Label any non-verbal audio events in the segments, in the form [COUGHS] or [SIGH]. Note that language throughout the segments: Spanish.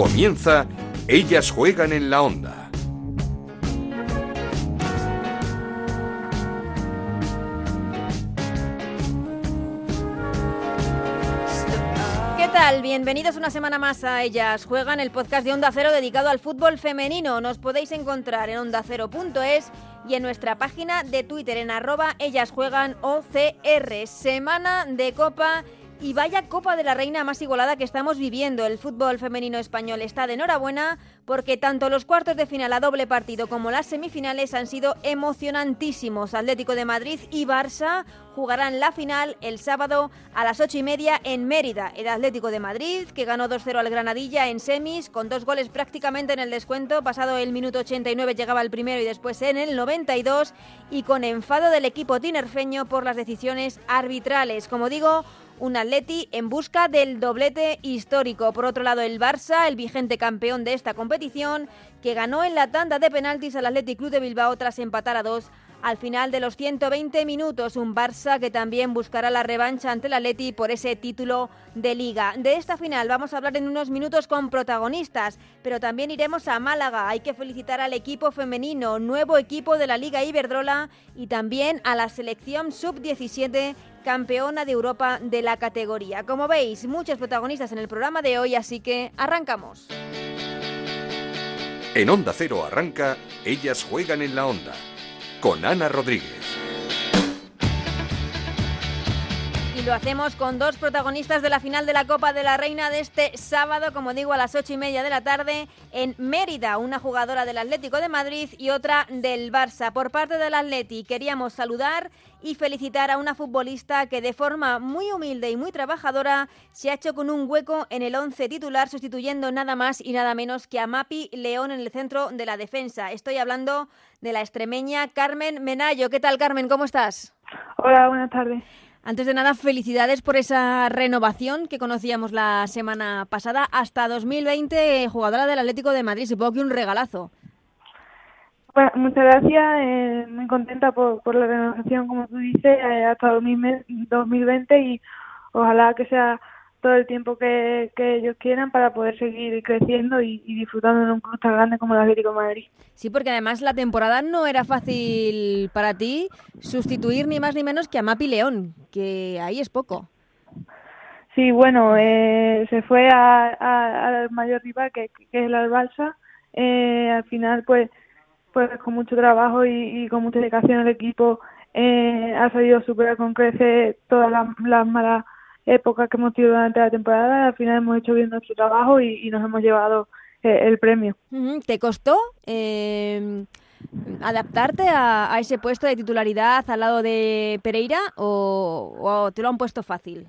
Comienza Ellas juegan en la onda. ¿Qué tal? Bienvenidos una semana más a Ellas Juegan, el podcast de Onda Cero dedicado al fútbol femenino. Nos podéis encontrar en ondacero.es y en nuestra página de Twitter en arroba Ellas Juegan OCR. Semana de Copa y vaya Copa de la Reina más igualada que estamos viviendo. El fútbol femenino español está de enhorabuena porque tanto los cuartos de final a doble partido como las semifinales han sido emocionantísimos. Atlético de Madrid y Barça jugarán la final el sábado a las ocho y media en Mérida. El Atlético de Madrid, que ganó 2-0 al Granadilla en semis, con dos goles prácticamente en el descuento. Pasado el minuto 89 llegaba el primero y después en el 92. Y con enfado del equipo tinerfeño por las decisiones arbitrales. Como digo, un Atleti en busca del doblete histórico. Por otro lado, el Barça, el vigente campeón de esta competición, que ganó en la tanda de penaltis al Athletic Club de Bilbao tras empatar a dos al final de los 120 minutos. Un Barça que también buscará la revancha ante el Atleti por ese título de liga. De esta final vamos a hablar en unos minutos con protagonistas, pero también iremos a Málaga. Hay que felicitar al equipo femenino, nuevo equipo de la Liga Iberdrola y también a la selección sub-17 campeona de Europa de la categoría. Como veis, muchos protagonistas en el programa de hoy, así que arrancamos. En Onda Cero arranca Ellas juegan en la onda con Ana Rodríguez. Y lo hacemos con dos protagonistas de la final de la Copa de la Reina de este sábado, como digo, a las ocho y media de la tarde en Mérida, una jugadora del Atlético de Madrid y otra del Barça. Por parte del Atleti queríamos saludar y felicitar a una futbolista que de forma muy humilde y muy trabajadora se ha hecho con un hueco en el once titular, sustituyendo nada más y nada menos que a Mapi León en el centro de la defensa. Estoy hablando de la extremeña Carmen Menayo. ¿Qué tal, Carmen? ¿Cómo estás? Hola, buenas tardes. Antes de nada, felicidades por esa renovación que conocíamos la semana pasada. Hasta 2020, jugadora del Atlético de Madrid. Supongo que un regalazo. Muchas gracias. Eh, muy contenta por, por, la renovación, como tú dices, eh, hasta 2020 y ojalá que sea todo el tiempo que, que ellos quieran para poder seguir creciendo y, y, disfrutando en un club tan grande como el Atlético de Madrid. Sí, porque además la temporada no era fácil para ti sustituir ni más ni menos que a Mapi León, que ahí es poco. Sí, bueno, eh, se fue al mayor rival que, que es el Barça. Eh, al final, pues, pues con mucho trabajo y, y con mucha dedicación el equipo eh, ha sabido superar con creces todas las, las malas época que hemos tenido durante la temporada. Al final hemos hecho bien nuestro trabajo y, y nos hemos llevado eh, el premio. ¿Te costó eh, adaptarte a, a, ese puesto de titularidad al lado de Pereira o, o te lo han puesto fácil?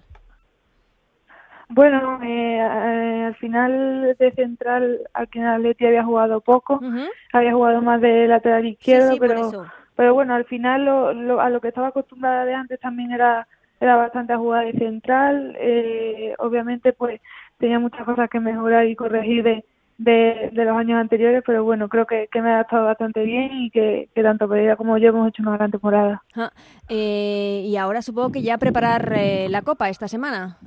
Bueno, eh, eh, al final de central, aquí en Atleti había jugado poco, uh -huh. había jugado más de lateral izquierdo, sí, sí, pero, pero bueno, al final lo, lo, a lo que estaba acostumbrada de antes también era era bastante a jugar de central. Eh, obviamente, pues tenía muchas cosas que mejorar y corregir de, de, de los años anteriores, pero bueno, creo que, que me ha adaptado bastante bien y que, que tanto Pereira como yo hemos hecho una gran temporada. Ah, eh, y ahora supongo que ya preparar eh, la Copa esta semana.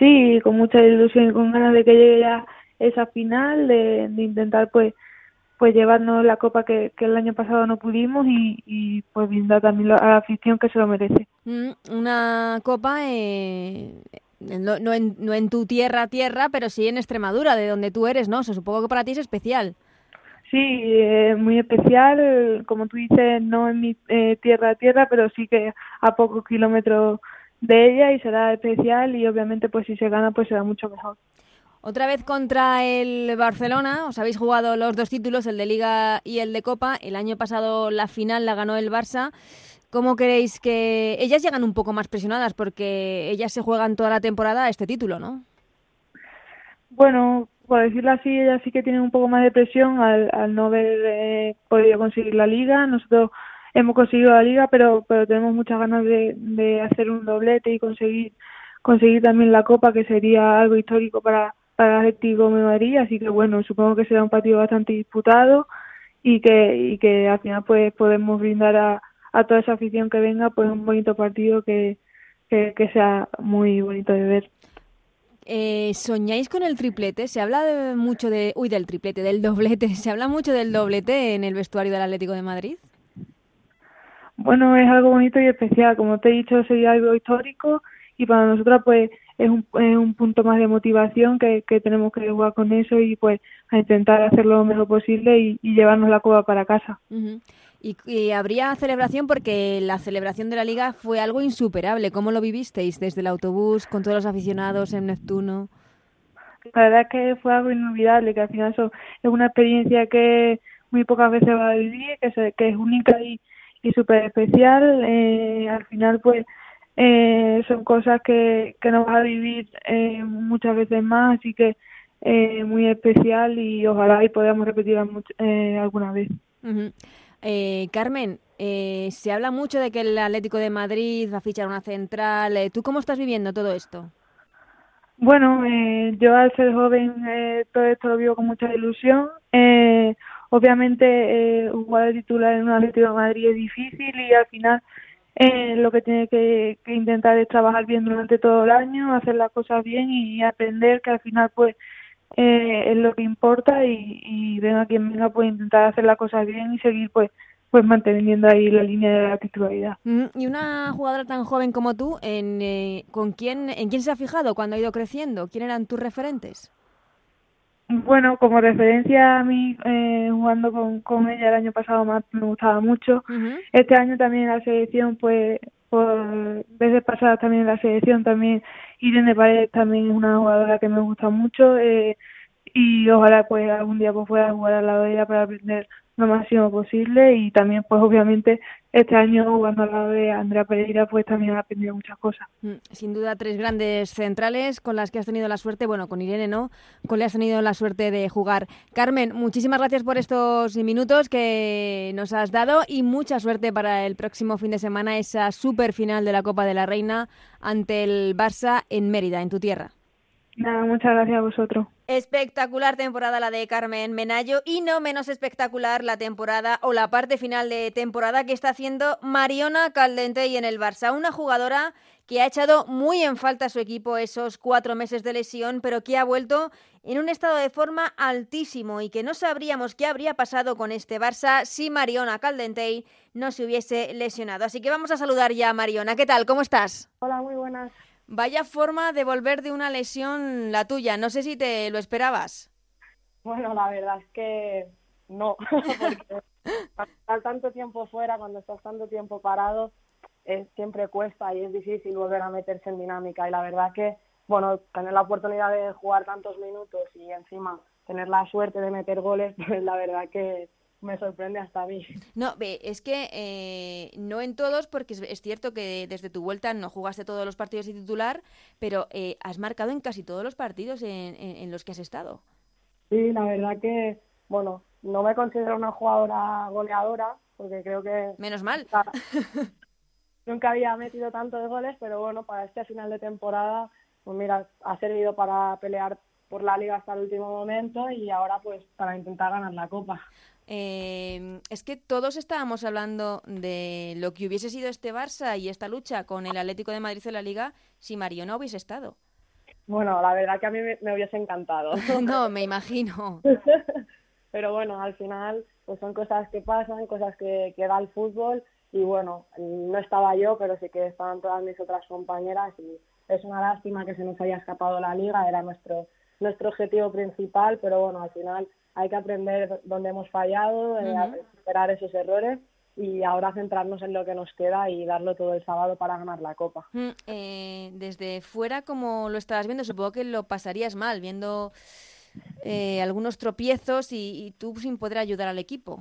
Sí, con mucha ilusión y con ganas de que llegue ya esa final, de, de intentar pues pues llevarnos la copa que, que, el año pasado no pudimos y, y pues brindar también a la afición que se lo merece. Mm, una copa eh, no, no, en, no en tu tierra tierra, pero sí en Extremadura, de donde tú eres, ¿no? O sea, supongo que para ti es especial. Sí, eh, muy especial, como tú dices, no en mi eh, tierra tierra, pero sí que a pocos kilómetros de ella y será especial y obviamente pues si se gana pues será mucho mejor. Otra vez contra el Barcelona, os habéis jugado los dos títulos, el de Liga y el de Copa. El año pasado la final la ganó el Barça. ¿Cómo queréis que ellas llegan un poco más presionadas porque ellas se juegan toda la temporada este título, no? Bueno, por decirlo así, ellas sí que tienen un poco más de presión al, al no haber eh, podido conseguir la Liga. Nosotros hemos conseguido la Liga, pero pero tenemos muchas ganas de, de hacer un doblete y conseguir conseguir también la Copa, que sería algo histórico para para Atlético de Madrid, así que bueno, supongo que será un partido bastante disputado y que y que al final pues podemos brindar a, a toda esa afición que venga pues un bonito partido que, que, que sea muy bonito de ver. eh, ¿soñáis con el triplete? Se habla mucho de... Uy, del triplete, del doblete. [LAUGHS] ¿Se habla mucho del doblete en el vestuario del Atlético de Madrid? Bueno, es algo bonito y especial. Como te he dicho, sería algo histórico y para nosotros pues es un, es un punto más de motivación que, que tenemos que jugar con eso y pues a intentar hacerlo lo mejor posible y, llevarnos la copa para casa. Y, habría celebración porque la celebración de la liga fue algo insuperable. ¿Cómo lo vivisteis desde el autobús con todos los aficionados en Neptuno? La verdad es que fue algo inolvidable, que al final eso es una experiencia que muy pocas veces va a vivir, que, que es única y, y súper especial. Eh, al final pues eh, son cosas que, que nos va a vivir eh, muchas veces más, así que eh, muy especial y ojalá y podamos repetirla eh, alguna vez. Eh, Carmen, eh, se habla mucho de que el Atlético de Madrid va a fichar una central. ¿Tú cómo estás viviendo todo esto? Bueno, yo al ser joven todo esto lo vivo con mucha ilusión. obviamente jugar de titular en un Atlético de Madrid es difícil y al final eh, lo que tiene que, intentar es trabajar bien durante todo el año, hacer las cosas bien y aprender que al final pues eh, es lo que importa y, y venga quien venga pues intentar hacer las cosas bien y seguir pues pues manteniendo ahí la línea de la titularidad. Mm, y una jugadora tan joven como tú, ¿en, eh, ¿con quién, ¿en quién se ha fijado cuando ha ido creciendo? ¿Quién eran tus referentes? Bueno, como referencia a mí, eh, jugando con, con ella el año pasado más me gustaba mucho. Este año también en la selección, pues por veces pasadas también en la selección, también Irene Paredes también es una jugadora que me gusta mucho eh, y ojalá pues algún día pues pueda jugar al lado de ella para aprender lo máximo posible y también pues obviamente este año jugando al lado de Andrea Pereira pues también ha aprendido muchas cosas. Mm, sin duda tres grandes centrales con las que has tenido la suerte, bueno con Irene no, con le has tenido la suerte de jugar. Carmen, muchísimas gracias por estos minutos que nos has dado y mucha suerte para el próximo fin de semana esa super final de la Copa de la Reina ante el Barça en Mérida, en tu tierra. Nada, muchas gracias a vosotros. Espectacular temporada la de Carmen Menayo y no menos espectacular la temporada o la parte final de temporada que está haciendo Mariona Caldente en el Barça, una jugadora que ha echado muy en falta a su equipo esos cuatro meses de lesión, pero que ha vuelto en un estado de forma altísimo y que no sabríamos qué habría pasado con este Barça si Mariona Caldentey no se hubiese lesionado. Así que vamos a saludar ya a Mariona. ¿Qué tal? ¿Cómo estás? Hola, muy buenas. Vaya forma de volver de una lesión la tuya. No sé si te lo esperabas. Bueno, la verdad es que no, [LAUGHS] porque estar tanto tiempo fuera, cuando estás tanto tiempo parado, es, siempre cuesta y es difícil volver a meterse en dinámica. Y la verdad que, bueno, tener la oportunidad de jugar tantos minutos y encima tener la suerte de meter goles, [LAUGHS] pues la verdad que me sorprende hasta a mí. No, es que eh, no en todos, porque es, cierto que desde tu vuelta no jugaste todos los partidos de titular, pero eh, has marcado en casi todos los partidos en, los que has estado. Sí, la verdad que, bueno, no me considero una jugadora goleadora, porque creo que... Menos mal. Nunca, [LAUGHS] había metido tanto de goles, pero bueno, para este final de temporada, pues mira, ha servido para pelear por la liga hasta el último momento y ahora pues para intentar ganar la copa. Eh, es que todos estábamos hablando de lo que hubiese sido este Barça y esta lucha con el Atlético de Madrid en la Liga si Mario no hubiese estado. Bueno, la verdad que a mí me, hubiese encantado. [LAUGHS] no, me [LAUGHS] imagino. Pero bueno, al final pues son cosas que pasan, cosas que, que da el fútbol y bueno, no estaba yo, pero sí que estaban todas mis otras compañeras y es una lástima que se nos haya escapado la liga, era nuestro nuestro objetivo principal, pero bueno, al final hay que aprender dónde hemos fallado, eh, superar esos errores y ahora centrarnos en lo que nos queda y darlo todo el sábado para ganar la copa. Mm, eh, desde fuera, como lo estabas viendo, supongo que lo pasarías mal viendo eh, algunos tropiezos y, tú sin poder ayudar al equipo.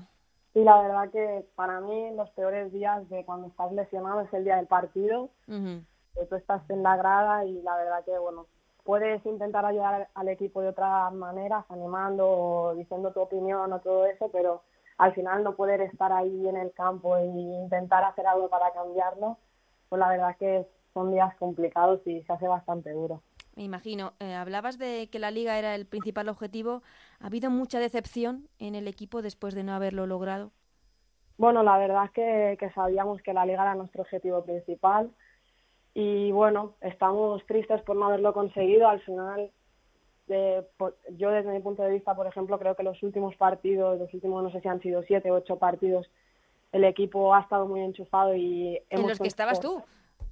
Sí, la verdad que para mí los peores días de cuando estás lesionado es el día del partido. que tú estás en la grada y la verdad que, bueno, puedes intentar ayudar al equipo de otras maneras, animando o diciendo tu opinión o todo eso, pero al final no poder estar ahí en el campo e intentar hacer algo para cambiarlo, pues la verdad que son días complicados y se hace bastante duro. Me imagino. Eh, hablabas de que la liga era el principal objetivo. ¿Ha habido mucha decepción en el equipo después de no haberlo logrado? Bueno, la verdad es que, que sabíamos que la liga era nuestro objetivo principal Y bueno, estamos tristes por no haberlo conseguido. Al final, yo desde mi punto de vista, por ejemplo, creo que los últimos partidos, los últimos no sé si han sido siete o ocho partidos, el equipo ha estado muy enchufado y... Hemos en los que estabas tú.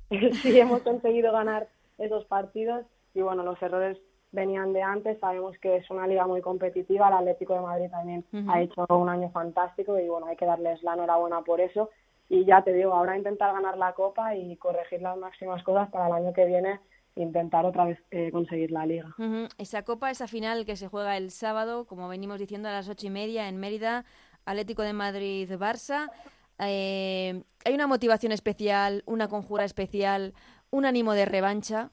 [LAUGHS] sí, hemos conseguido ganar esos partidos. Y bueno, los errores venían de antes, sabemos que es una liga muy competitiva, el Atlético de Madrid también ha hecho un año fantástico y bueno, hay que darles la enhorabuena por eso y ya te digo, ahora intentar ganar la Copa y corregir las máximas cosas para el año que viene intentar otra vez eh, conseguir la liga. Esa Copa, esa final que se juega el sábado, como venimos diciendo, a las ocho y media en Mérida, Atlético de Madrid-Barça. Eh, ¿Hay una motivación especial, una conjura especial, un ánimo de revancha?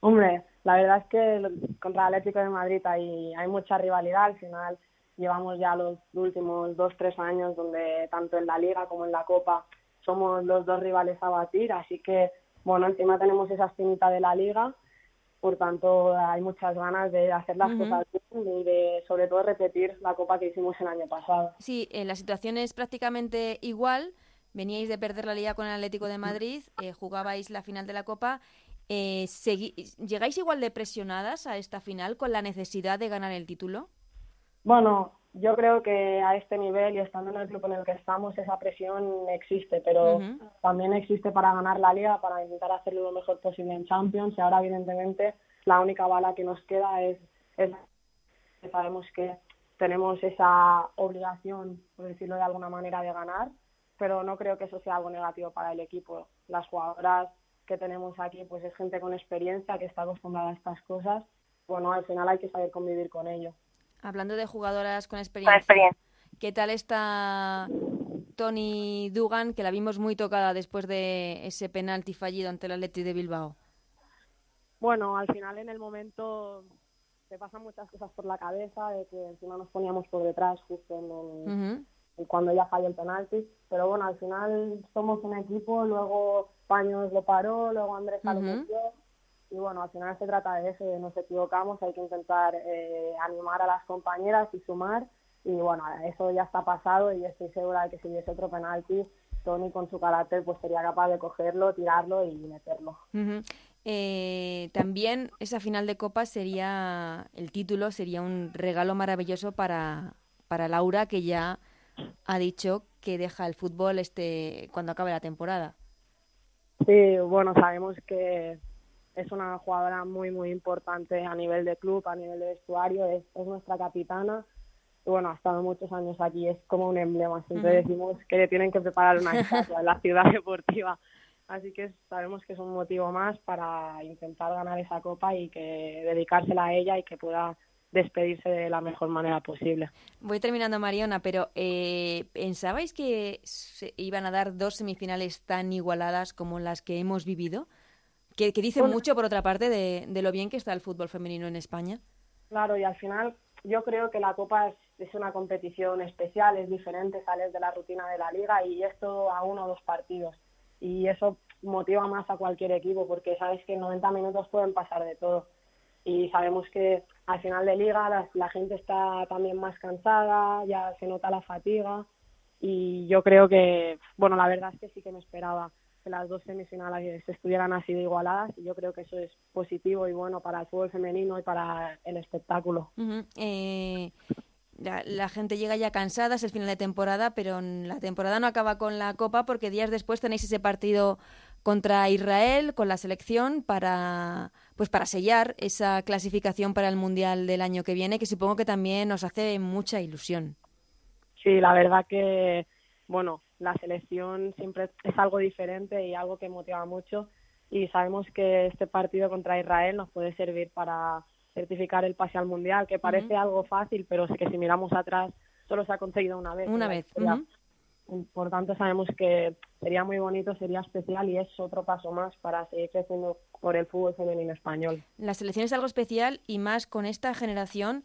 Hombre, la verdad es que contra el Atlético de Madrid hay, hay mucha rivalidad. Al final llevamos ya los últimos dos, tres años donde tanto en la Liga como en la Copa somos los dos rivales a batir. Así que, bueno, encima tenemos esa espinita de la Liga. Por tanto, hay muchas ganas de hacer las cosas bien y de, sobre todo, repetir la Copa que hicimos el año pasado. Sí, eh, la situación es prácticamente igual. Veníais de perder la Liga con el Atlético de Madrid, eh, jugabais la final de la Copa eh, ¿Llegáis igual de presionadas a esta final con la necesidad de ganar el título? Bueno, yo creo que a este nivel y estando en el club en el que estamos, esa presión existe, pero también existe para ganar la liga, para intentar hacerlo lo mejor posible en Champions. Y ahora, evidentemente, la única bala que nos queda es, es sabemos que tenemos esa obligación, por decirlo de alguna manera, de ganar, pero no creo que eso sea algo negativo para el equipo. Las jugadoras que tenemos aquí pues es gente con experiencia que está acostumbrada a estas cosas. Bueno, al final hay que saber convivir con ello. Hablando de jugadoras con experiencia, ¿qué tal está Tony Dugan, que la vimos muy tocada después de ese penalti fallido ante el Atleti de Bilbao? Bueno, al final en el momento se pasan muchas cosas por la cabeza, de que encima nos poníamos por detrás justo en cuando ya falló el penalti, pero bueno, al final somos un equipo, luego Paños lo paró, luego Andrés lo metió. Y bueno, al final se trata de eso, nos equivocamos, hay que intentar eh, animar a las compañeras y sumar. Y bueno, eso ya está pasado y estoy segura de que si hubiese otro penalti, Tony con su carácter pues sería capaz de cogerlo, tirarlo y meterlo. Eh, también esa final de Copa sería, el título sería un regalo maravilloso para, para Laura, que ya ha dicho que deja el fútbol este cuando acabe la temporada. Sí, bueno, sabemos que es una jugadora muy, muy importante a nivel de club, a nivel de vestuario, es, nuestra capitana. Y bueno, ha estado muchos años aquí, es como un emblema. Siempre decimos que le tienen que preparar una estatua en la ciudad [LAUGHS] deportiva. Así que sabemos que es un motivo más para intentar ganar esa copa y que dedicársela a ella y que pueda despedirse de la mejor manera posible. Voy terminando, Mariona, pero eh, ¿pensabais que se iban a dar dos semifinales tan igualadas como las que hemos vivido? Que, que dicen mucho, por otra parte, de, lo bien que está el fútbol femenino en España. Claro, y al final yo creo que la Copa es, es una competición especial, es diferente, sales de la rutina de la liga y es todo a uno o dos partidos. Y eso motiva más a cualquier equipo porque sabes que en 90 minutos pueden pasar de todo y sabemos que al final de liga la, gente está también más cansada, ya se nota la fatiga y yo creo que, bueno, la verdad es que sí que me esperaba que las dos semifinales estuvieran así de igualadas y yo creo que eso es positivo y bueno para el fútbol femenino y para el espectáculo. Eh, la, la, gente llega ya cansada, es el final de temporada, pero la temporada no acaba con la Copa porque días después tenéis ese partido contra Israel con la selección para pues para sellar esa clasificación para el mundial del año que viene que supongo que también nos hace mucha ilusión. Sí, la verdad que bueno, la selección siempre es algo diferente y algo que motiva mucho y sabemos que este partido contra Israel nos puede servir para certificar el pase al mundial, que parece algo fácil, pero es que si miramos atrás solo se ha conseguido una vez. Una vez. Por tanto, sabemos que sería muy bonito, sería especial y es otro paso más para seguir creciendo por el fútbol femenino español. La selección es algo especial y más con esta generación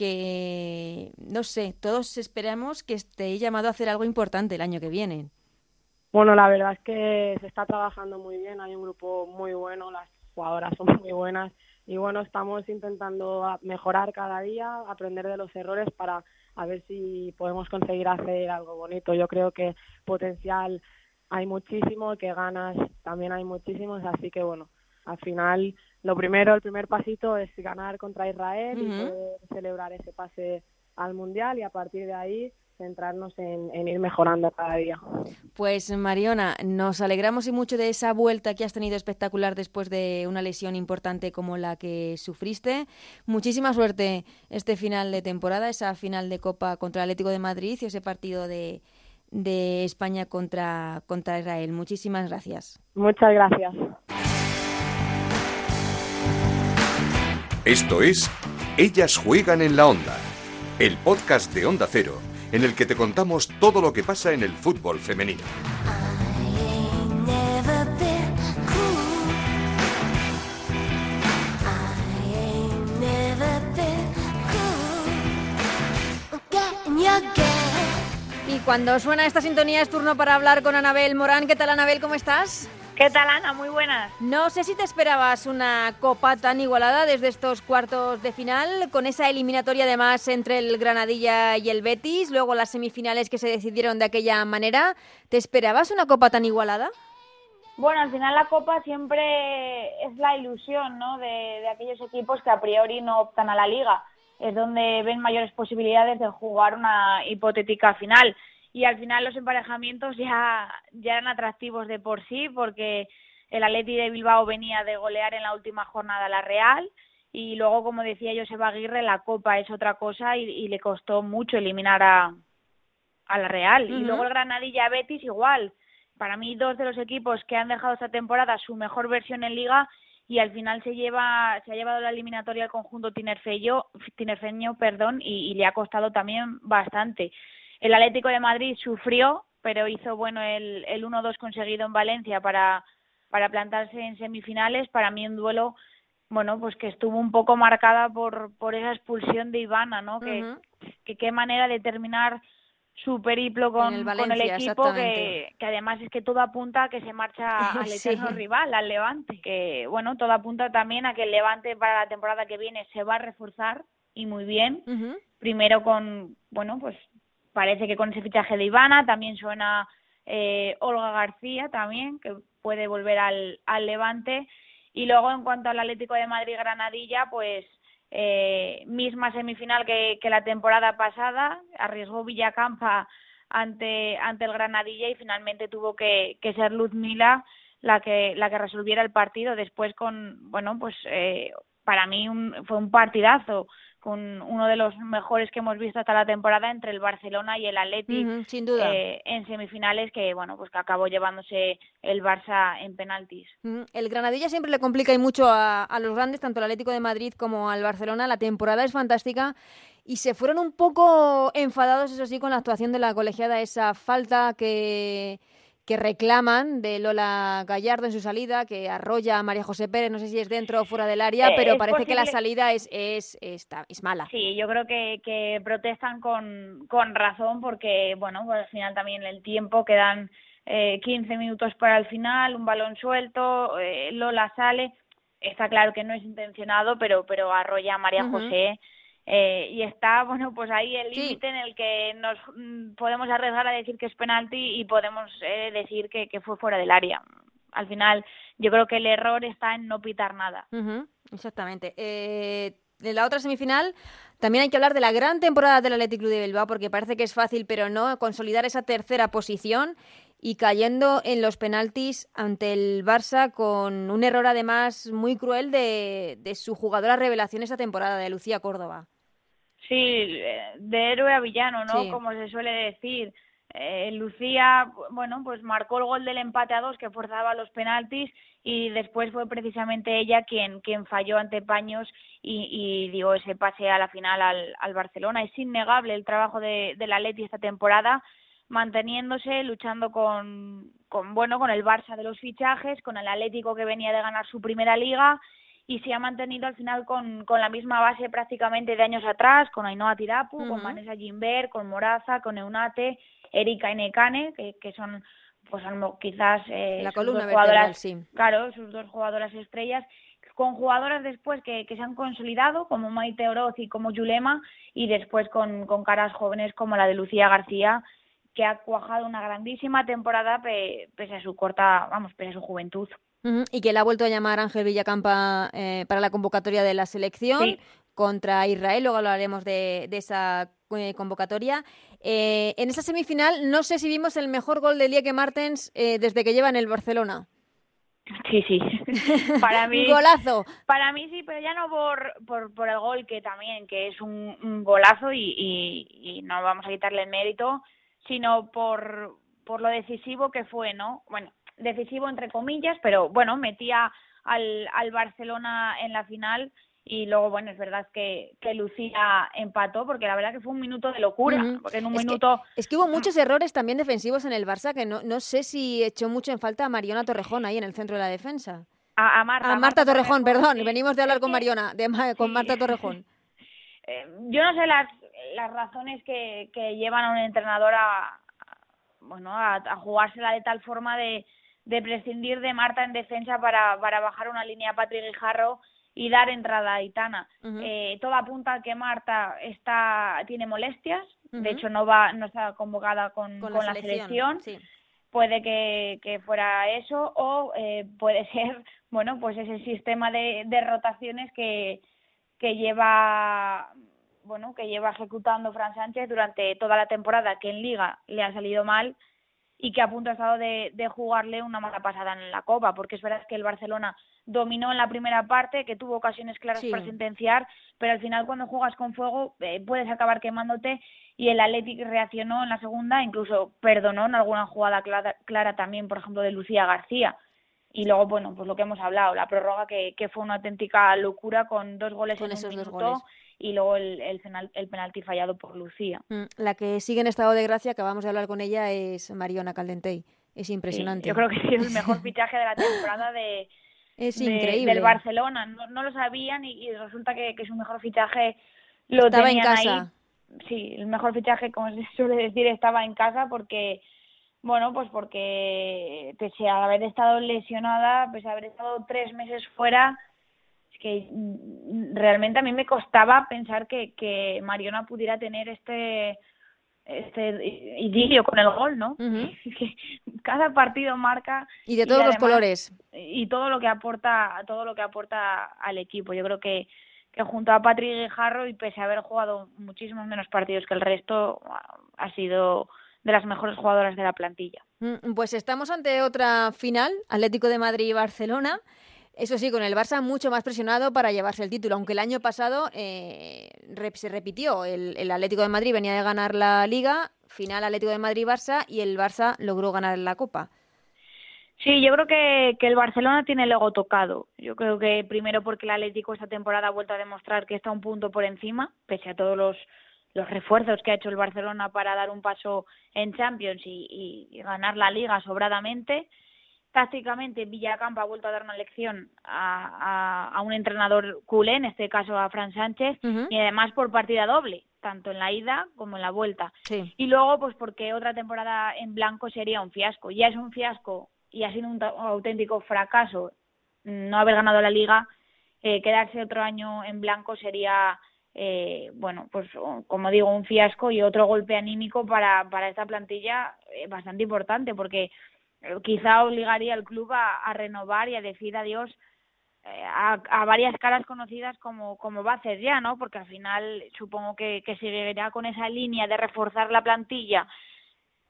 que, no sé, todos esperamos que esté llamado a hacer algo importante el año que viene. Bueno, la verdad es que se está trabajando muy bien, hay un grupo muy bueno, las jugadoras son muy buenas y bueno, estamos intentando mejorar cada día, aprender de los errores para a ver si podemos conseguir hacer algo bonito. Yo creo que potencial hay muchísimo, que ganas también hay muchísimos, así que bueno, al final lo primero, el primer pasito es ganar contra Israel y poder celebrar ese pase al Mundial y a partir de ahí centrarnos en, ir mejorando cada día. Pues Mariona, nos alegramos y mucho de esa vuelta que has tenido espectacular después de una lesión importante como la que sufriste. Muchísima suerte este final de temporada, esa final de Copa contra el Atlético de Madrid y ese partido de, de España contra, contra Israel. Muchísimas gracias. Muchas gracias. Esto es Ellas juegan en la onda, el podcast de Onda Cero, en el que te contamos todo lo que pasa en el fútbol femenino. Y cuando suena esta sintonía es turno para hablar con Anabel Morán. ¿Qué tal Anabel? ¿Cómo estás? ¿Qué tal, Ana? Muy buenas. No sé si te esperabas una copa tan igualada desde estos cuartos de final, con esa eliminatoria además entre el Granadilla y el Betis, luego las semifinales que se decidieron de aquella manera. ¿Te esperabas una copa tan igualada? Bueno, al final la copa siempre es la ilusión ¿no? de, de aquellos equipos que a priori no optan a la liga. Es donde ven mayores posibilidades de jugar una hipotética final y al final los emparejamientos ya, ya eran atractivos de por sí porque el Atleti de Bilbao venía de golear en la última jornada a la Real y luego, como decía Joseba Aguirre, la Copa es otra cosa y, le costó mucho eliminar a, a la Real. Y luego el Granadilla Betis igual. Para mí, dos de los equipos que han dejado esta temporada su mejor versión en Liga y al final se lleva se ha llevado la eliminatoria al conjunto tinerfeño, tinerfeño perdón, y, y le ha costado también bastante. El Atlético de Madrid sufrió, pero hizo bueno el, el 1-2 conseguido en Valencia para, para plantarse en semifinales. Para mí un duelo, bueno, pues que estuvo un poco marcada por, por esa expulsión de Ivana, ¿no? Que, que qué manera de terminar su periplo con el, con el equipo que, que, además es que todo apunta a que se marcha [LAUGHS] al eterno rival, al Levante, que bueno, todo apunta también a que el Levante para la temporada que viene se va a reforzar y muy bien, primero con, bueno, pues parece que con ese fichaje de Ivana también suena eh, Olga García también, que puede volver al, al Levante. Y luego en cuanto al Atlético de Madrid-Granadilla, pues eh, misma semifinal que, la temporada pasada, arriesgó Villacampa ante, ante el Granadilla y finalmente tuvo que, que ser Luzmila la que, la que resolviera el partido. Después con, bueno, pues eh, para mí un, fue un partidazo con uno de los mejores que hemos visto hasta la temporada entre el Barcelona y el Atleti sin duda. Eh, en semifinales que bueno pues que acabó llevándose el Barça en penaltis. El Granadilla siempre le complica y mucho a, a los grandes tanto al Atlético de Madrid como al Barcelona. La temporada es fantástica y se fueron un poco enfadados eso sí con la actuación de la colegiada esa falta que que reclaman de Lola Gallardo en su salida, que arrolla a María José Pérez, no sé si es dentro o fuera del área, eh, pero parece que la salida es, es, está, es mala. Sí, yo creo que, que protestan con, con razón porque, bueno, pues al final también el tiempo quedan eh, 15 minutos para el final, un balón suelto, eh, Lola sale, está claro que no es intencionado, pero, pero arrolla a María José eh, y está, bueno, pues ahí el límite en el que nos mm, podemos arriesgar a decir que es penalti y podemos eh, decir que, que, fue fuera del área. Al final, yo creo que el error está en no pitar nada. exactamente. Eh, en la otra semifinal también hay que hablar de la gran temporada del Athletic Club de Bilbao porque parece que es fácil, pero no consolidar esa tercera posición y cayendo en los penaltis ante el Barça con un error además muy cruel de, de su jugadora revelación esa temporada, de Lucía Córdoba. Sí, de héroe a villano, ¿no? Como se suele decir. Eh, Lucía, bueno, pues marcó el gol del empate a dos que forzaba los penaltis y después fue precisamente ella quien, quien falló ante Paños y, y dio ese pase a la final al, al Barcelona. Es innegable el trabajo de, de la Leti esta temporada, manteniéndose, luchando con, con, bueno, con el Barça de los fichajes, con el Atlético que venía de ganar su primera liga y se ha mantenido al final con, con la misma base prácticamente de años atrás, con Ainhoa Tirapu, con Vanessa Gimber, con Moraza, con Eunate, Erika Enekane, que, que son pues quizás eh, la columna jugadoras, sí. claro, sus dos jugadoras estrellas, con jugadoras después que, que se han consolidado, como Maite Oroz y como Yulema, y después con, con caras jóvenes como la de Lucía García, que ha cuajado una grandísima temporada pese a su corta, vamos, pese a su juventud. Y que le ha vuelto a llamar Ángel Villacampa eh, para la convocatoria de la selección contra Israel. Luego hablaremos de, de esa eh, convocatoria. Eh, en esa semifinal, no sé si vimos el mejor gol de Lieke Martens desde que lleva en el Barcelona. Sí, sí. [LAUGHS] Para mí. golazo. Para mí sí, pero ya no por, por, por el gol, que también, que es un, golazo y, y, no vamos a quitarle el mérito, sino por, por lo decisivo que fue, ¿no? Bueno, decisivo entre comillas, pero bueno, metía al, al Barcelona en la final y luego, bueno, es verdad que, que Lucía empató, porque la verdad que fue un minuto de locura, porque en un minuto... es que hubo muchos errores también defensivos en el Barça, que no, no sé si echó mucho en falta a Mariona Torrejón ahí en el centro de la defensa. A, Marta, a Marta, Torrejón, perdón, venimos de hablar con Mariona, de, con Marta Torrejón. [LAUGHS] Eh, yo no sé las, las razones que, que llevan a un entrenador a, bueno, a, a jugársela de tal forma de, de prescindir de Marta en defensa para, para bajar una línea a Patrick Guijarro y dar entrada a Aitana. eh, todo apunta a que Marta está tiene molestias, de hecho no va no está convocada con, con, la, selección. Puede que, que, fuera eso o eh, puede [LAUGHS] ser, bueno, pues ese sistema de, de rotaciones que, que lleva bueno, que lleva ejecutando Fran Sánchez durante toda la temporada, que en Liga le ha salido mal y que a punto ha estado de, de jugarle una mala pasada en la Copa, porque es verdad que el Barcelona dominó en la primera parte, que tuvo ocasiones claras para sentenciar, pero al final cuando juegas con fuego eh, puedes acabar quemándote y el Athletic reaccionó en la segunda, incluso perdonó en alguna jugada clara, clara también, por ejemplo, de Lucía García. Y luego, bueno, pues lo que hemos hablado, la prórroga que, que fue una auténtica locura con dos goles en esos dos goles y luego el, el, el, penalti fallado por Lucía. Mm, la que sigue en estado de gracia, acabamos de hablar con ella, es Mariona Caldentey. Es impresionante. yo creo que sí es el [LAUGHS] mejor fichaje de la temporada de, es increíble. del Barcelona. No, no lo sabían y, resulta que, que, su mejor fichaje lo estaba en casa. Sí, el mejor fichaje, como se suele decir, estaba en casa porque, bueno, pues porque pese a haber estado lesionada, pese a haber estado tres meses fuera, que mm, realmente a mí me costaba pensar que, que Mariona pudiera tener este este idilio con el gol, ¿no? [LAUGHS] que cada partido marca y de todos los colores y todo lo que aporta todo lo que aporta al equipo. Yo creo que que junto a Patrick Guijarro y pese a haber jugado muchísimos menos partidos que el resto ha sido de las mejores jugadoras de la plantilla. Mm, pues estamos ante otra final, Atlético de Madrid y Barcelona. Eso sí, con el Barça mucho más presionado para llevarse el título, aunque el año pasado eh, se repitió. El, Atlético de Madrid venía de ganar la Liga, final Atlético de Madrid-Barça, y el Barça logró ganar la Copa. Sí, yo creo que, que el Barcelona tiene el ego tocado. Yo creo que primero porque el Atlético esta temporada ha vuelto a demostrar que está un punto por encima, pese a todos los, los refuerzos que ha hecho el Barcelona para dar un paso en Champions y, y ganar la Liga sobradamente tácticamente Villacampa ha vuelto a dar una lección a, a, un entrenador culé, en este caso a Fran Sánchez, y además por partida doble, tanto en la ida como en la vuelta. Y luego, pues porque otra temporada en blanco sería un fiasco. Ya es un fiasco y ha sido un, auténtico fracaso no haber ganado la liga, eh, quedarse otro año en blanco sería, eh, bueno, pues como digo, un fiasco y otro golpe anímico para, para esta plantilla eh, bastante importante, porque quizá obligaría al club a, renovar y a decir adiós eh, a, a, varias caras conocidas como, como va a hacer ya, ¿no? Porque al final supongo que, que seguirá con esa línea de reforzar la plantilla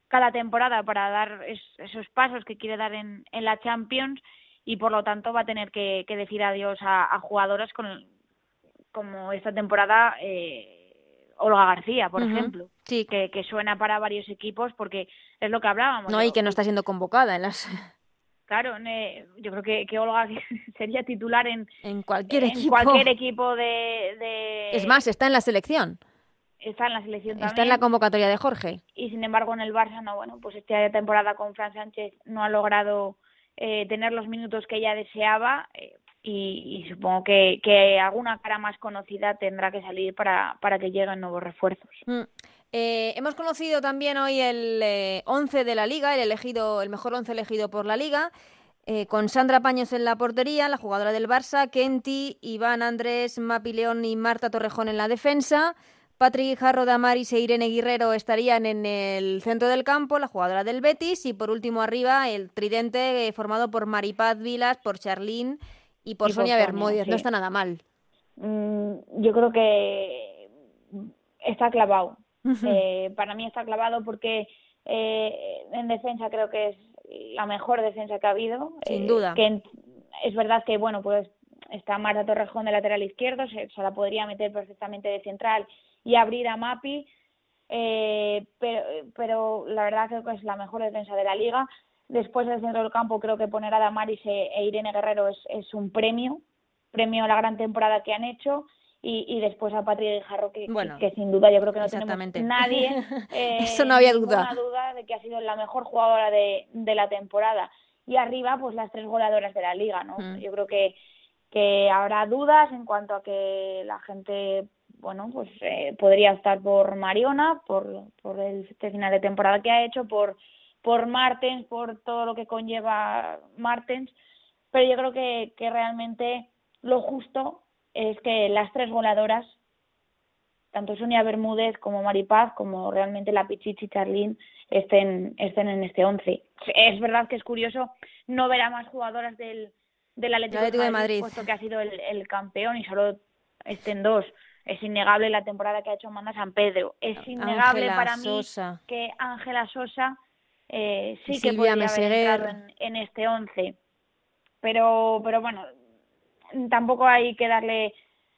cada temporada para dar esos pasos que quiere dar en, en la Champions y por lo tanto va a tener que, que decir adiós a, a jugadoras con, como esta temporada eh, Olga García, por ejemplo. Sí. Que, que suena para varios equipos porque es lo que hablábamos. No, y que no está siendo convocada en las... [LAUGHS] Claro, yo creo que, que Olga [LAUGHS] sería titular en, en cualquier en equipo. cualquier equipo de, de, Es más, está en la selección. Está en la selección también. Está en la convocatoria de Jorge. Y sin embargo en el Barça no, bueno, pues esta temporada con Fran Sánchez no ha logrado eh, tener los minutos que ella deseaba. Eh, y, y supongo que, alguna cara más conocida tendrá que salir para, para que lleguen nuevos refuerzos. Mm. Eh, hemos conocido también hoy el eh, 11 de la liga, el elegido, el mejor once elegido por la liga, eh, con Sandra Paños en la portería, la jugadora del Barça, Kenty, Iván Andrés, Mapi León y Marta Torrejón en la defensa, Patrick Jarro, Damaris e Irene Guerrero estarían en el centro del campo, la jugadora del Betis, y por último arriba el tridente eh, formado por Maripaz Vilas, por Charlín y por Sonia Bermúdez. No está nada mal. Mm, yo creo que está clavado. Eh, para mí está clavado porque eh, en defensa creo que es la mejor defensa que ha habido. Sin duda. Que es verdad que, bueno, pues está Marta Torrejón de lateral izquierdo, se, se la podría meter perfectamente de central y abrir a Mapi, eh, pero, pero la verdad creo que es la mejor defensa de la liga. Después del centro del campo creo que poner a Damaris e, e Irene Guerrero es, es un premio, premio a la gran temporada que han hecho. Y, y, después a Patrick Jarro, que, que, sin duda yo creo que no tenemos nadie [LAUGHS] eh, Eso no había duda. duda de que ha sido la mejor jugadora de, de la temporada. Y arriba, pues las tres goleadoras de la liga, ¿no? Mm. Yo creo que, que habrá dudas en cuanto a que la gente bueno, pues eh, podría estar por Mariona, por, por el este final de temporada que ha hecho, por, por Martens, por todo lo que conlleva Martens, pero yo creo que, que realmente lo justo es que las tres goleadoras, tanto Sonia Bermúdez como Maripaz, como realmente la Pichichi Charlín, estén, estén en este once. Es verdad que es curioso no ver a más jugadoras del, del Atlético, de, Madrid, puesto que ha sido el, el campeón y solo estén dos es innegable la temporada que ha hecho Amanda San Pedro. Es innegable para mí que Ángela Sosa eh, sí que podría haber entrado en, este once. Pero, pero bueno, tampoco hay que darle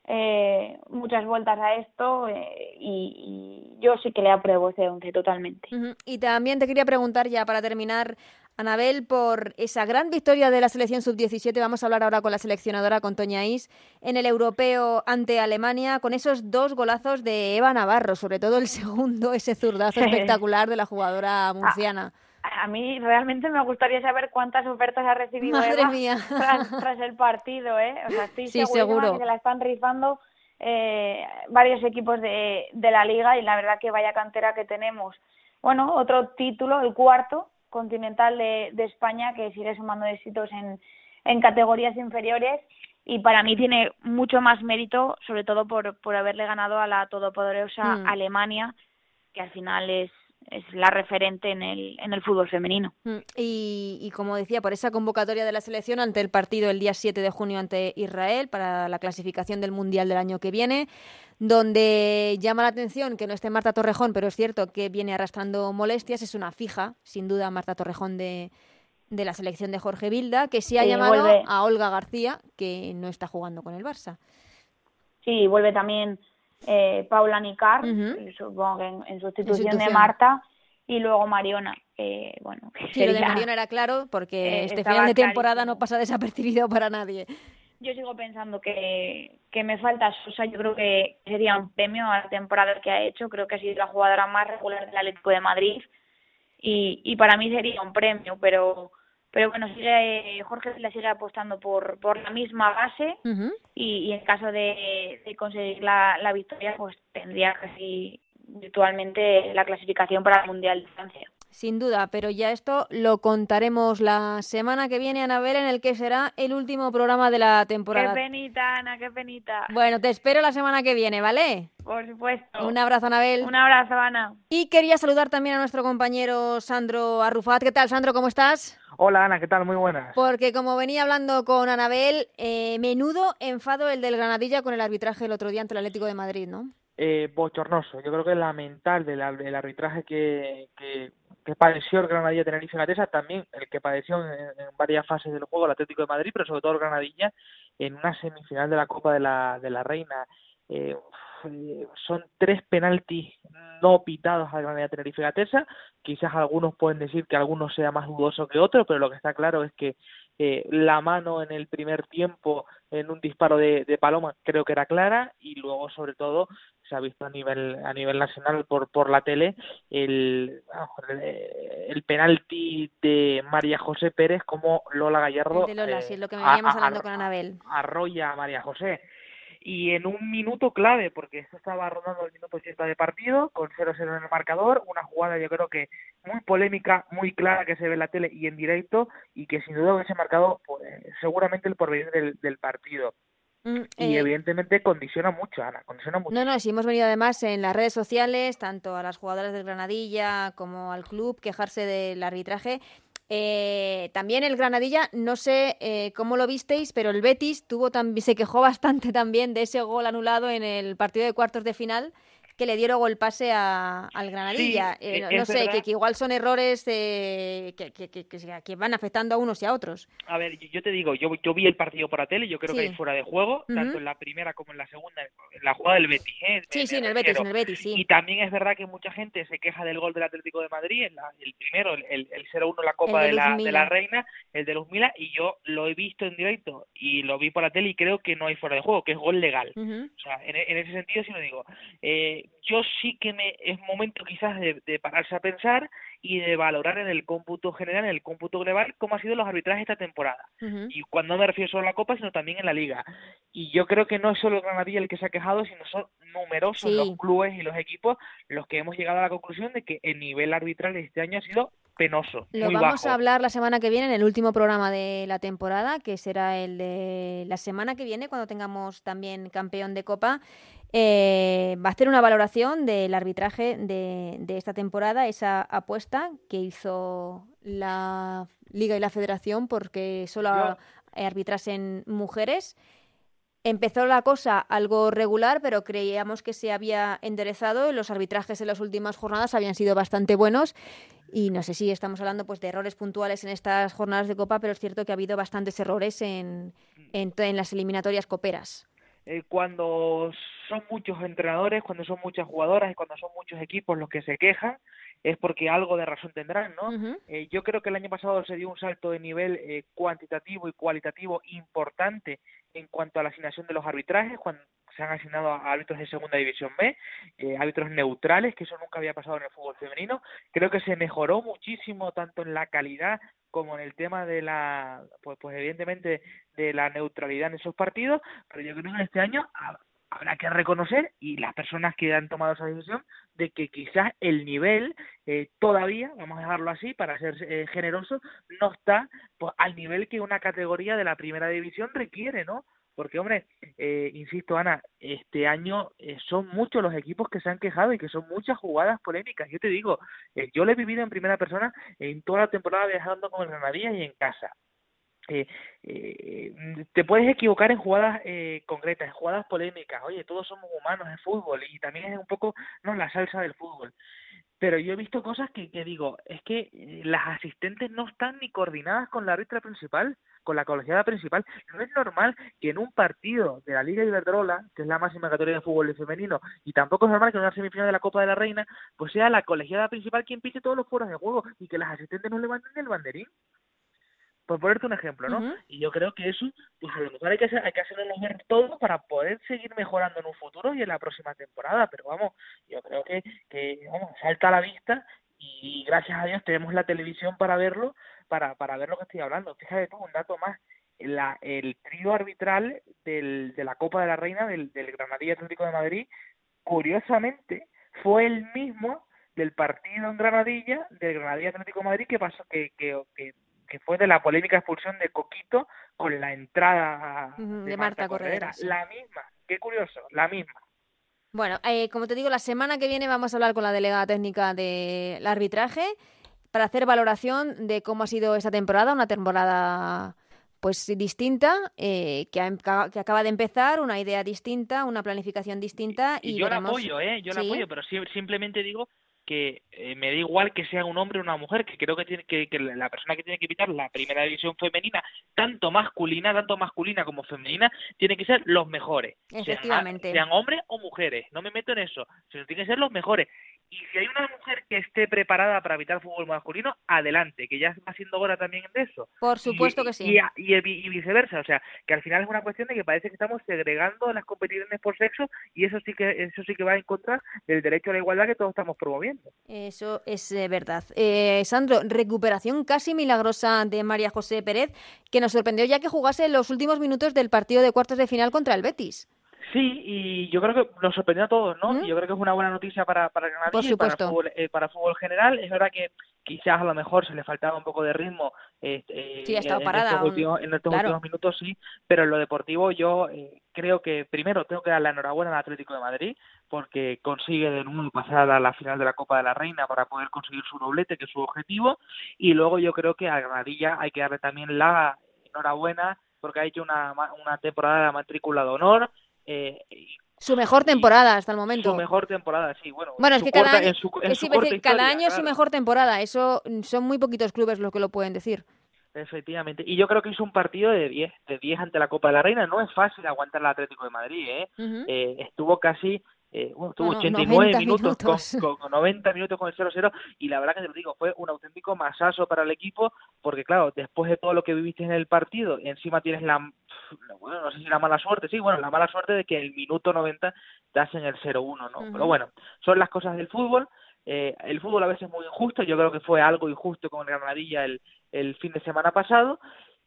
eh, muchas vueltas a esto eh, y, yo sí que le apruebo ese once totalmente. Y también te quería preguntar ya para terminar Anabel, por esa gran victoria de la selección sub-17. Vamos a hablar ahora con la seleccionadora, con Toña Is, en el europeo ante Alemania, con esos dos golazos de Eva Navarro, sobre todo el [LAUGHS] segundo, ese zurdazo espectacular de la jugadora murciana. A, mí realmente me gustaría saber cuántas ofertas ha recibido Eva [LAUGHS] Tras, el partido, ¿eh? O sea, estoy sí, seguro. que se la están rifando eh, varios equipos de, de la liga y la verdad que vaya cantera que tenemos. Bueno, otro título, el cuarto, continental de, de España que sigue sumando éxitos en, en categorías inferiores y para mí tiene mucho más mérito, sobre todo por, por haberle ganado a la todopoderosa mm. Alemania, que al final es es la referente en el, en el fútbol femenino. Mm, y, y, como decía, por esa convocatoria de la selección ante el partido el día 7 de junio ante Israel para la clasificación del Mundial del año que viene, donde llama la atención que no esté Marta Torrejón, pero es cierto que viene arrastrando molestias, es una fija, sin duda, Marta Torrejón de, de la selección de Jorge Vilda, que sí ha llamado a Olga García, que no está jugando con el Barça. Sí, vuelve también eh, Paula Nicar, supongo que en, sustitución, de Marta, y luego Mariona. Eh, bueno, sí, lo de Mariona era claro, porque este final de temporada no pasa desapercibido para nadie. Yo sigo pensando que, que me falta Sosa, yo creo que sería un premio a la temporada que ha hecho, creo que ha sido la jugadora más regular del Atlético de Madrid y, y para mí sería un premio, pero pero bueno, sigue, Jorge la sigue apostando por, por la misma base y, en caso de, conseguir la, la, victoria, pues tendría casi virtualmente la clasificación para el Mundial de Francia. Sin duda, pero ya esto lo contaremos la semana que viene, Anabel, en el que será el último programa de la temporada. Qué penita, Ana, qué penita. Bueno, te espero la semana que viene, ¿vale? Por supuesto. Un abrazo, Anabel. Un abrazo, Ana. Y quería saludar también a nuestro compañero Sandro Arrufat. ¿Qué tal, Sandro? ¿Cómo estás? Hola Ana, ¿qué tal? Muy buenas. Porque como venía hablando con Anabel, eh, menudo enfado el del Granadilla con el arbitraje el otro día ante el Atlético de Madrid, ¿no? Eh, bochornoso. Yo creo que es lamentable el, arbitraje que, que, padeció el Granadilla Tenerife Gatesa, también el que padeció en, varias fases del juego el Atlético de Madrid, pero sobre todo el Granadilla en una semifinal de la Copa de la, de la Reina. Eh, son tres penaltis no pitados al Granada Tenerife Gatesa. Quizás algunos pueden decir que algunos sea más dudoso que otro, pero lo que está claro es que eh, la mano en el primer tiempo en un disparo de, Paloma creo que era clara y luego sobre todo se ha visto a nivel a nivel nacional por por la tele el el penalti de María José Pérez como Lola Gallardo de Lola, sí, es lo que me veníamos hablando con Anabel arrolla a María José y en un minuto clave, porque esto estaba rondando el minuto 80 de partido, con 0-0 en el marcador, una jugada yo creo que muy polémica, muy clara que se ve en la tele y en directo, y que sin duda hubiese marcado pues, seguramente el porvenir del, del partido. Mm, y eh, evidentemente condiciona mucho, Ana, condiciona mucho. No, no, si hemos venido además en las redes sociales, tanto a las jugadoras del Granadilla como al club, quejarse del arbitraje. Eh, también el Granadilla, no sé eh, cómo lo visteis, pero el Betis tuvo se quejó [LAUGHS] bastante también de ese gol anulado en el partido de cuartos de final que le dieron el pase a, al Granadilla. Eh, no, sé, que, igual son errores que, que, van afectando a unos y a otros. A ver, yo te digo, yo, yo vi el partido por la tele, yo creo que hay fuera de juego, tanto en la primera como en la segunda, en la jugada del Betis. ¿eh? Sí, sí, en el Betis, en el Betis, sí. Y también es verdad que mucha gente se queja del gol del Atlético de Madrid, el primero, el, el, 0-1 en la Copa de, la, de la Reina, el de los Mila, y yo lo he visto en directo y lo vi por la tele y creo que no hay fuera de juego, que es gol legal. O sea, en, en, ese sentido sí lo digo. Eh, yo sí que me es momento quizás de, pararse a pensar y de valorar en el cómputo general, en el cómputo global, cómo ha sido los arbitrajes esta temporada. Y cuando me refiero solo a la Copa, sino también en la Liga. Y yo creo que no es solo Granadilla el que se ha quejado, sino son numerosos los clubes y los equipos los que hemos llegado a la conclusión de que el nivel arbitral de este año ha sido penoso. Lo vamos a hablar la semana que viene en el último programa de la temporada, que será el de la semana que viene, cuando tengamos también campeón de Copa. Eh, va a hacer una valoración del arbitraje de, esta temporada, esa apuesta que hizo la Liga y la Federación porque solo arbitrasen mujeres. Empezó la cosa algo regular, pero creíamos que se había enderezado. Los arbitrajes en las últimas jornadas habían sido bastante buenos. Y no sé si estamos hablando pues, de errores puntuales en estas jornadas de Copa, pero es cierto que ha habido bastantes errores en, en las eliminatorias coperas. Eh, cuando son muchos entrenadores, cuando son muchas jugadoras y cuando son muchos equipos los que se quejan, es porque algo de razón tendrán, ¿no? Eh, yo creo que el año pasado se dio un salto de nivel eh, cuantitativo y cualitativo importante en cuanto a la asignación de los arbitrajes, cuando se han asignado a árbitros de segunda división B, eh, árbitros neutrales, que eso nunca había pasado en el fútbol femenino. Creo que se mejoró muchísimo tanto en la calidad como en el tema de la, pues, pues evidentemente de la neutralidad en esos partidos, pero yo creo que este año habrá que reconocer y las personas que han tomado esa decisión de que quizás el nivel eh, todavía, vamos a dejarlo así para ser eh, generoso, no está pues, al nivel que una categoría de la primera división requiere, ¿no? Porque, hombre, eh, insisto, Ana, este año eh, son muchos los equipos que se han quejado y que son muchas jugadas polémicas. Yo te digo, eh, yo lo he vivido en primera persona en toda la temporada viajando con el Granadilla y en casa. Eh, eh, te puedes equivocar en jugadas eh, concretas, en jugadas polémicas. Oye, todos somos humanos en fútbol y también es un poco no la salsa del fútbol. Pero yo he visto cosas que, digo, es que las asistentes no están ni coordinadas con la árbitra principal con la colegiada principal. No es normal que en un partido de la Liga Iberdrola, que es la máxima categoría de fútbol femenino, y tampoco es normal que en una semifinal de la Copa de la Reina, pues sea la colegiada principal quien pise todos los fueros de juego y que las asistentes no levanten el banderín. Por ponerte un ejemplo, ¿no? Y yo creo que eso, pues a lo mejor hay que, hacer, hay que hacerlo ver todo para poder seguir mejorando en un futuro y en la próxima temporada. Pero vamos, yo creo que, que vamos, salta a la vista y gracias a Dios tenemos la televisión para verlo para, para ver lo que estoy hablando. Fíjate tú, un dato más. La, el trío arbitral del, de la Copa de la Reina del, del Granadilla Atlético de Madrid, curiosamente, fue el mismo del partido en Granadilla, del Granadilla Atlético de Madrid, que pasó, que, que, que, fue de la polémica expulsión de Coquito con la entrada de, Marta, Correa. La misma, qué curioso, la misma. Bueno, eh, como te digo, la semana que viene vamos a hablar con la delegada técnica del arbitraje para hacer valoración de cómo ha sido esta temporada, una temporada pues distinta, eh, que, que, acaba de empezar, una idea distinta, una planificación distinta. Y, yo la apoyo, ¿eh? Yo la apoyo, pero simplemente digo que eh, me da igual que sea un hombre o una mujer, que creo que tiene que, que, la persona que tiene que evitar la primera división femenina, tanto masculina, tanto masculina como femenina, tiene que ser los mejores. Efectivamente. Sean, sean hombres o mujeres, no me meto en eso, sino tienen que ser los mejores. Y si hay una mujer que esté preparada para evitar fútbol masculino, adelante, que ya va siendo hora también de eso. Por supuesto que sí. Y, y, viceversa, o sea, que al final es una cuestión de que parece que estamos segregando las competiciones por sexo y eso sí que eso sí que va en contra del derecho a la igualdad que todos estamos promoviendo. Eso es eh, verdad. Eh, Sandro, recuperación casi milagrosa de María José Pérez, que nos sorprendió ya que jugase en los últimos minutos del partido de cuartos de final contra el Betis. Sí, y yo creo que nos sorprendió a todos, ¿no? Y yo creo que es una buena noticia para, para Granadilla y para el, fútbol, eh, para el fútbol general. Es verdad que quizás a lo mejor se le faltaba un poco de ritmo este, sí, en, parada, estos, últimos, en estos últimos minutos, sí, pero en lo deportivo yo eh, creo que primero tengo que dar la enhorabuena al Atlético de Madrid porque consigue de nuevo pasar a la final de la Copa de la Reina para poder conseguir su doblete, que es su objetivo, y luego yo creo que a Granadilla hay que darle también la enhorabuena porque ha hecho una, una temporada de matrícula de honor, eh, su mejor temporada hasta el momento. Su mejor temporada, sí. Bueno, bueno es que cada año, cada año es su mejor temporada. Eso mm, son muy poquitos clubes los que lo pueden decir. Efectivamente. Y yo creo que es un partido de 10, de 10 ante la Copa de la Reina. No es fácil aguantar el Atlético de Madrid, ¿eh? eh estuvo casi eh, bueno, tuvo 89 minutos, Con, con, 90 minutos con el 0-0 y la verdad que te lo digo, fue un auténtico masazo para el equipo porque claro, después de todo lo que viviste en el partido, encima tienes la, bueno, no sé si la mala suerte, sí, bueno, la mala suerte de que el minuto 90 te hacen el 0-1, ¿no? Pero bueno, son las cosas del fútbol. Eh, el fútbol a veces es muy injusto, yo creo que fue algo injusto con el Granadilla el, el fin de semana pasado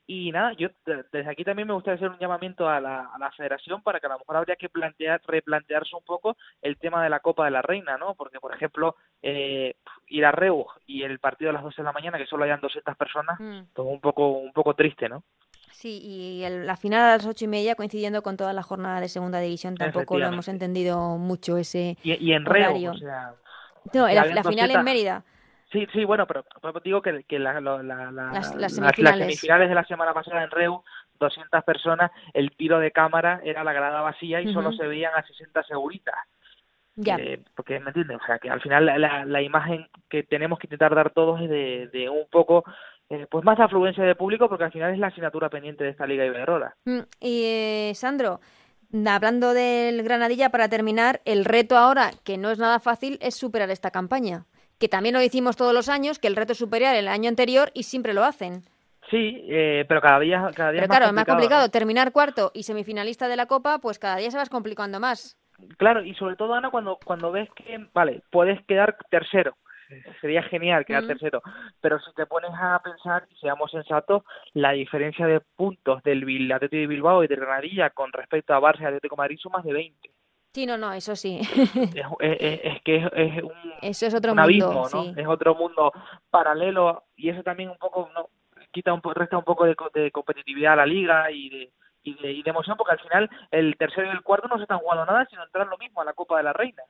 y nada, yo desde aquí también me gustaría hacer un llamamiento a la, a la federación para que a lo mejor habría que plantear, replantearse un poco el tema de la Copa de la Reina, ¿no? Porque, por ejemplo, eh, ir a Reus y el partido a las 12 de la mañana, que solo hayan 200 personas, mm. un poco, un poco triste, ¿no? Sí, y la final a las ocho y media coincidiendo con toda la jornada de segunda división tampoco lo hemos entendido mucho ese y, en Reus, o sea, no, la, final en Mérida Sí, sí, bueno, pero, digo que, que la, las, semifinales. de la semana pasada en Reu, 200 personas, el tiro de cámara era la grada vacía y solo se veían a 60 seguritas. Ya. Eh, porque, ¿me entiendes? O sea, que al final la, la imagen que tenemos que intentar dar todos es de, de un poco eh, pues más afluencia de público porque al final es la asignatura pendiente de esta Liga Iberdrola. Mm, y eh, Sandro, hablando del Granadilla, para terminar, el reto ahora, que no es nada fácil, es superar esta campaña que también lo hicimos todos los años, que el reto es superior el año anterior y siempre lo hacen. Sí, eh, pero cada día, cada día es más claro, complicado. más complicado. Terminar cuarto y semifinalista de la Copa, pues cada día se vas complicando más. Claro, y sobre todo, Ana, cuando, cuando ves que, vale, puedes quedar tercero, sería genial quedar tercero, pero si te pones a pensar, seamos sensatos, la diferencia de puntos del Atlético de Bilbao y de Granadilla con respecto a Barça y Atlético de Madrid son más de 20. Sí, no, no, eso sí. es, que es, un, eso es otro abismo, ¿no? Es otro mundo paralelo y eso también un poco no quita un resta un poco de, competitividad a la liga y de, y de, y de emoción porque al final el tercero y el cuarto no se están jugando nada sino entrar lo mismo a la Copa de la Reina.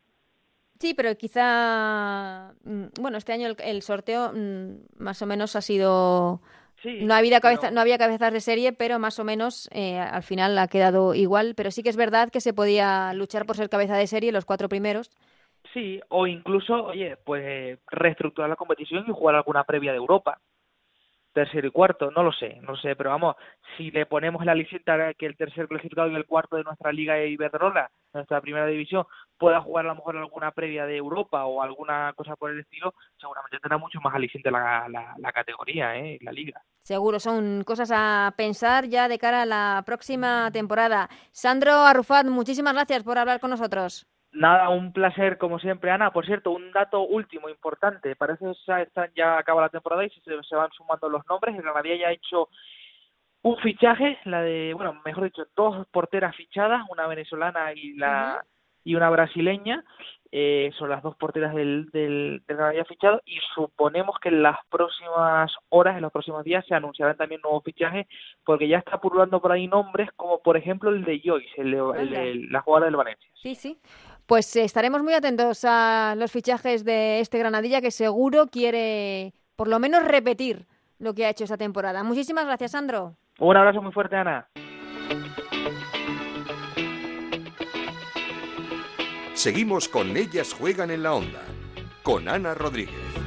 Sí, pero quizá, mm, bueno, este año el, sorteo mm, más o menos ha sido no, había cabeza, no había cabezas de serie, pero más o menos eh, al final ha quedado igual. Pero sí que es verdad que se podía luchar por ser cabeza de serie los cuatro primeros. Sí, o incluso, oye, pues reestructurar la competición y jugar alguna previa de Europa tercero y cuarto, no lo sé, no sé, pero vamos, si le ponemos la licita que el tercer clasificado y el cuarto de nuestra liga Iberdrola, nuestra primera división, pueda jugar a lo mejor alguna previa de Europa o alguna cosa por el estilo, seguramente tendrá mucho más aliciente la, la, categoría, ¿eh? la liga. Seguro, son cosas a pensar ya de cara a la próxima temporada. Sandro Arrufat, muchísimas gracias por hablar con nosotros. Nada, un placer como siempre, Ana. Por cierto, un dato último importante. Parece que ya acaba la temporada y se, van sumando los nombres. El Granadilla ya ha hecho un fichaje, la de, bueno, mejor dicho, dos porteras fichadas, una venezolana y la y una brasileña. Eh, son las dos porteras del, del, del Granadilla fichado y suponemos que en las próximas horas, en los próximos días, se anunciarán también nuevos fichajes porque ya está pululando por ahí nombres como por ejemplo el de Joyce, el de, la jugadora del Valencia. Sí, sí. Pues estaremos muy atentos a los fichajes de este Granadilla que seguro quiere por lo menos repetir lo que ha hecho esta temporada. Muchísimas gracias, Sandro. Un abrazo muy fuerte, Ana. Seguimos con Ellas Juegan en la Onda, con Ana Rodríguez.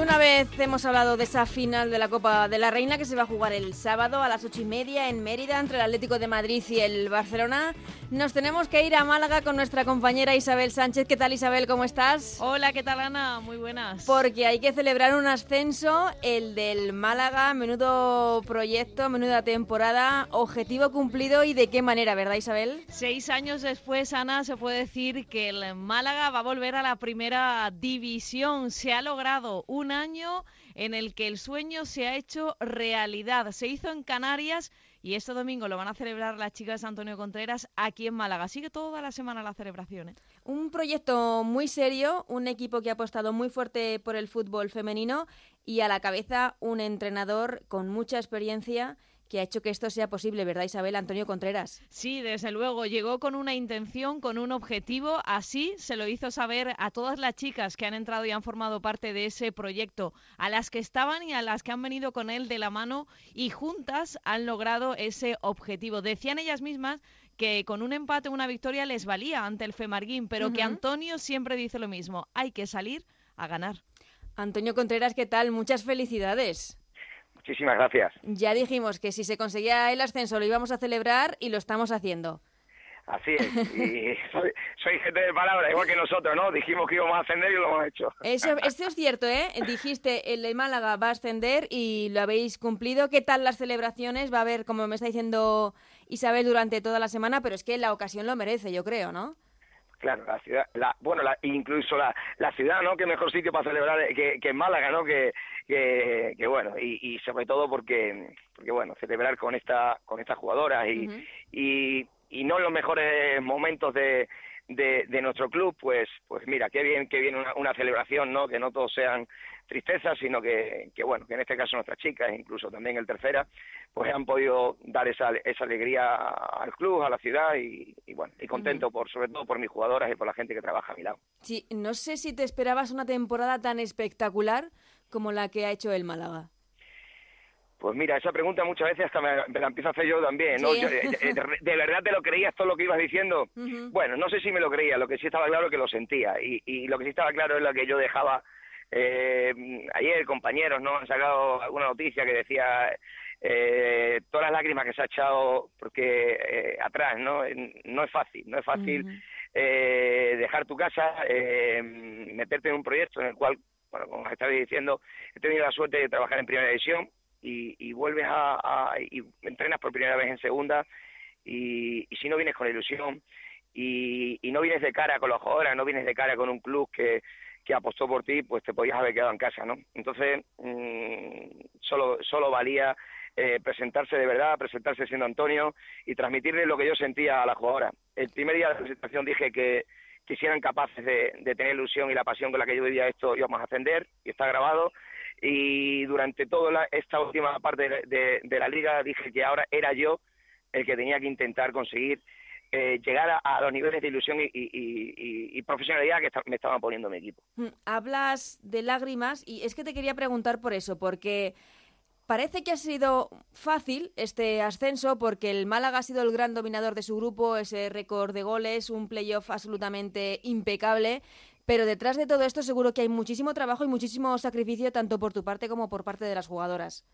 Una vez hemos hablado de esa final de la Copa de la Reina que se va a jugar el sábado a las ocho y media en Mérida entre el Atlético de Madrid y el Barcelona, nos tenemos que ir a Málaga con nuestra compañera Isabel Sánchez. ¿Qué tal Isabel? ¿Cómo estás? Hola, ¿qué tal Ana? Muy buenas. Porque hay que celebrar un ascenso, el del Málaga, menudo proyecto, menuda temporada, objetivo cumplido y de qué manera, ¿verdad Isabel? Seis años después, Ana, se puede decir que el Málaga va a volver a la primera división. Se ha logrado un año en el que el sueño se ha hecho realidad. Se hizo en Canarias y este domingo lo van a celebrar las chicas Antonio Contreras aquí en Málaga. Sigue toda la semana la celebración. ¿eh? Un proyecto muy serio, un equipo que ha apostado muy fuerte por el fútbol femenino y a la cabeza un entrenador con mucha experiencia que ha hecho que esto sea posible, ¿verdad Isabel? Antonio Contreras. Sí, desde luego, llegó con una intención, con un objetivo, así se lo hizo saber a todas las chicas que han entrado y han formado parte de ese proyecto, a las que estaban y a las que han venido con él de la mano y juntas han logrado ese objetivo. Decían ellas mismas que con un empate o una victoria les valía ante el Femarguín, pero que Antonio siempre dice lo mismo, hay que salir a ganar. Antonio Contreras, ¿qué tal? Muchas felicidades. Muchísimas gracias. Ya dijimos que si se conseguía el ascenso lo íbamos a celebrar y lo estamos haciendo. Así es, [LAUGHS] y soy, gente de palabra, igual que nosotros, ¿no? Dijimos que íbamos a ascender y lo hemos hecho. Eso, [LAUGHS] esto es cierto, ¿eh? Dijiste, el de Málaga va a ascender y lo habéis cumplido. ¿Qué tal las celebraciones? Va a haber, como me está diciendo Isabel, durante toda la semana, pero es que la ocasión lo merece, yo creo, ¿no? Claro, la ciudad, la, bueno, la, incluso la, la ciudad, ¿no? Que mejor sitio para celebrar que, que en Málaga, ¿no? Que, que, que bueno, y, y, sobre todo porque, porque, bueno, celebrar con esta con estas jugadoras y, y, y no en los mejores momentos de, de, de, nuestro club, pues, pues mira, qué bien que viene una, una, celebración, ¿no? Que no todos sean tristezas, sino que, que, bueno, que en este caso nuestras chicas, incluso también el tercera, pues han podido dar esa, esa alegría al club, a la ciudad y, y bueno, y contento uh -huh. por, sobre todo por mis jugadoras y por la gente que trabaja a mi lado. Sí, no sé si te esperabas una temporada tan espectacular como la que ha hecho el Málaga. Pues mira, esa pregunta muchas veces hasta me, me la empiezo a hacer yo también, ¿no? Sí. Yo, de, de, de, verdad te lo creías todo lo que ibas diciendo? Uh -huh. Bueno, no sé si me lo creía, lo que sí estaba claro es que lo sentía. Y, y lo que sí estaba claro es lo que yo dejaba. Eh, ayer compañeros no han sacado alguna noticia que decía eh, todas las lágrimas que se ha echado porque eh, atrás, ¿no? No es fácil, no es fácil uh -huh. eh, dejar tu casa, eh, meterte en un proyecto en el cual, bueno, como estaba diciendo, he tenido la suerte de trabajar en primera división y, y vuelves a, a, y entrenas por primera vez en segunda y, y si no vienes con ilusión y, y, no vienes de cara con los jugadores, no vienes de cara con un club que, que apostó por ti, pues te podías haber quedado en casa, ¿no? Entonces, mmm, solo, solo valía eh, presentarse de verdad, presentarse siendo Antonio y transmitirle lo que yo sentía a la jugadora. El primer día de la presentación dije que, que si eran capaces de, de tener ilusión y la pasión con la que yo vivía esto íbamos a ascender, y está grabado, y durante toda esta última parte de, la liga dije que ahora era yo el que tenía que intentar conseguir eh, llegar a, a, los niveles de ilusión y, y, y, y profesionalidad que está, me estaban poniendo mi equipo. Mm, hablas de lágrimas y es que te quería preguntar por eso, porque parece que ha sido fácil este ascenso porque el Málaga ha sido el gran dominador de su grupo, ese récord de goles, un playoff absolutamente impecable. Pero detrás de todo esto seguro que hay muchísimo trabajo y muchísimo sacrificio tanto por tu parte como por parte de las jugadoras.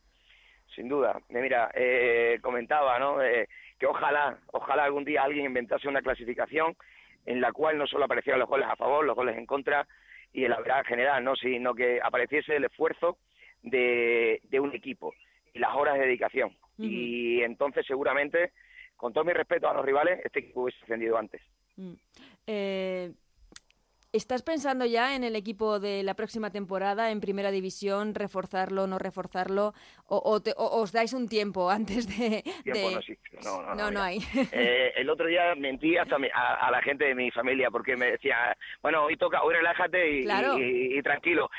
Sin duda. Mira, eh, comentaba, ¿no? Eh, que ojalá, ojalá algún día alguien inventase una clasificación en la cual no solo aparecieran los goles a favor, los goles en contra y el verdad general, ¿no? Sino que apareciese el esfuerzo de, de un equipo y las horas de dedicación. Uh -huh. Y entonces seguramente, con todo mi respeto a los rivales, este equipo hubiese ascendido antes. Uh -huh. eh ¿Estás pensando ya en el equipo de la próxima temporada, en primera división, reforzarlo, no reforzarlo? ¿O, o, te, o os dais un tiempo [LAUGHS] antes de...? Tiempo de... no existe, no, no, no, no, no hay. [LAUGHS] Eh, el otro día mentí hasta mi, a, a, la gente de mi familia porque me decía, bueno, hoy toca, hoy relájate y, claro. y, y, y tranquilo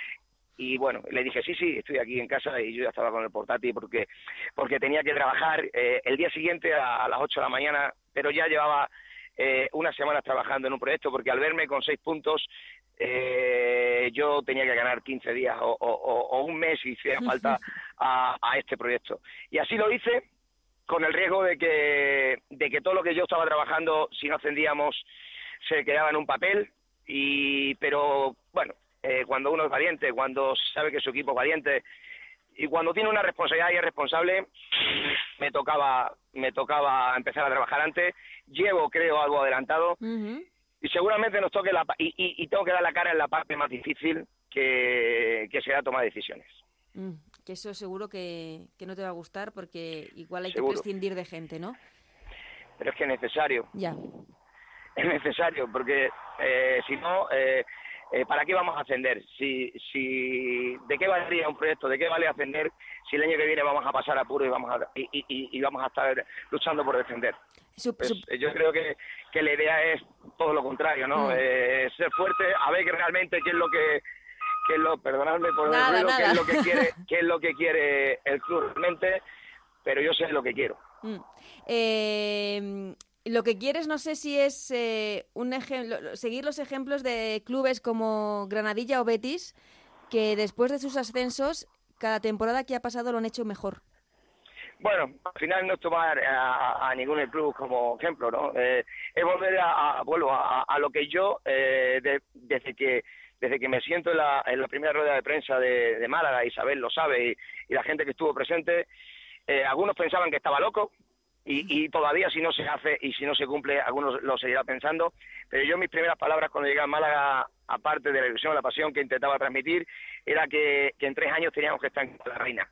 y bueno, le dije, sí, sí, estoy aquí en casa y yo ya estaba con el portátil porque, porque tenía que trabajar eh, el día siguiente a, a, las 8 de la mañana, pero ya llevaba eh, unas semanas trabajando en un proyecto porque al verme con seis puntos eh, yo tenía que ganar 15 días o, o, o un mes si hiciera [LAUGHS] falta a, a, este proyecto. Y así lo hice con el riesgo de que, de que todo lo que yo estaba trabajando, si no ascendíamos, se quedaba en un papel. Y, pero bueno, eh, cuando uno es valiente, cuando sabe que su equipo es valiente y cuando tiene una responsabilidad y es responsable, me tocaba, me tocaba empezar a trabajar antes. Llevo, creo, algo adelantado. Uh -huh. Y seguramente nos toque la y, y, y, tengo que dar la cara en la parte más difícil que, que será tomar decisiones. Mm, que eso seguro que, que, no te va a gustar porque igual hay seguro. que prescindir de gente, ¿no? Pero es que es necesario. Ya. Es necesario porque eh, si no, eh, eh, ¿para qué vamos a ascender? Si, si, ¿De qué valdría un proyecto? ¿De qué vale ascender si el año que viene vamos a pasar a puro y vamos a, y, y, vamos a estar luchando por defender? Pues, yo creo que, que la idea es todo lo contrario, ¿no? Mm. Eh, ser fuerte, a ver realmente qué es lo que qué es lo, perdonadme por el ruido, qué es lo que quiere, [LAUGHS] qué es lo que quiere el club realmente, pero yo sé lo que quiero. Mm. Eh, lo que quieres, no sé si es eh, un ejemplo, seguir los ejemplos de clubes como Granadilla o Betis, que después de sus ascensos, cada temporada que ha pasado lo han hecho mejor. Bueno, al final no es tomar a, ningún club como ejemplo, ¿no? Eh, es volver a, a, lo que yo, eh, desde que desde que me siento en la, en la primera rueda de prensa de, de Málaga, Isabel lo sabe, y, la gente que estuvo presente, eh, algunos pensaban que estaba loco, y, todavía si no se hace y si no se cumple, algunos lo seguirán pensando. Pero yo mis primeras palabras cuando llegué a Málaga, aparte de la ilusión, la pasión que intentaba transmitir, era que, en tres años teníamos que estar en la reina.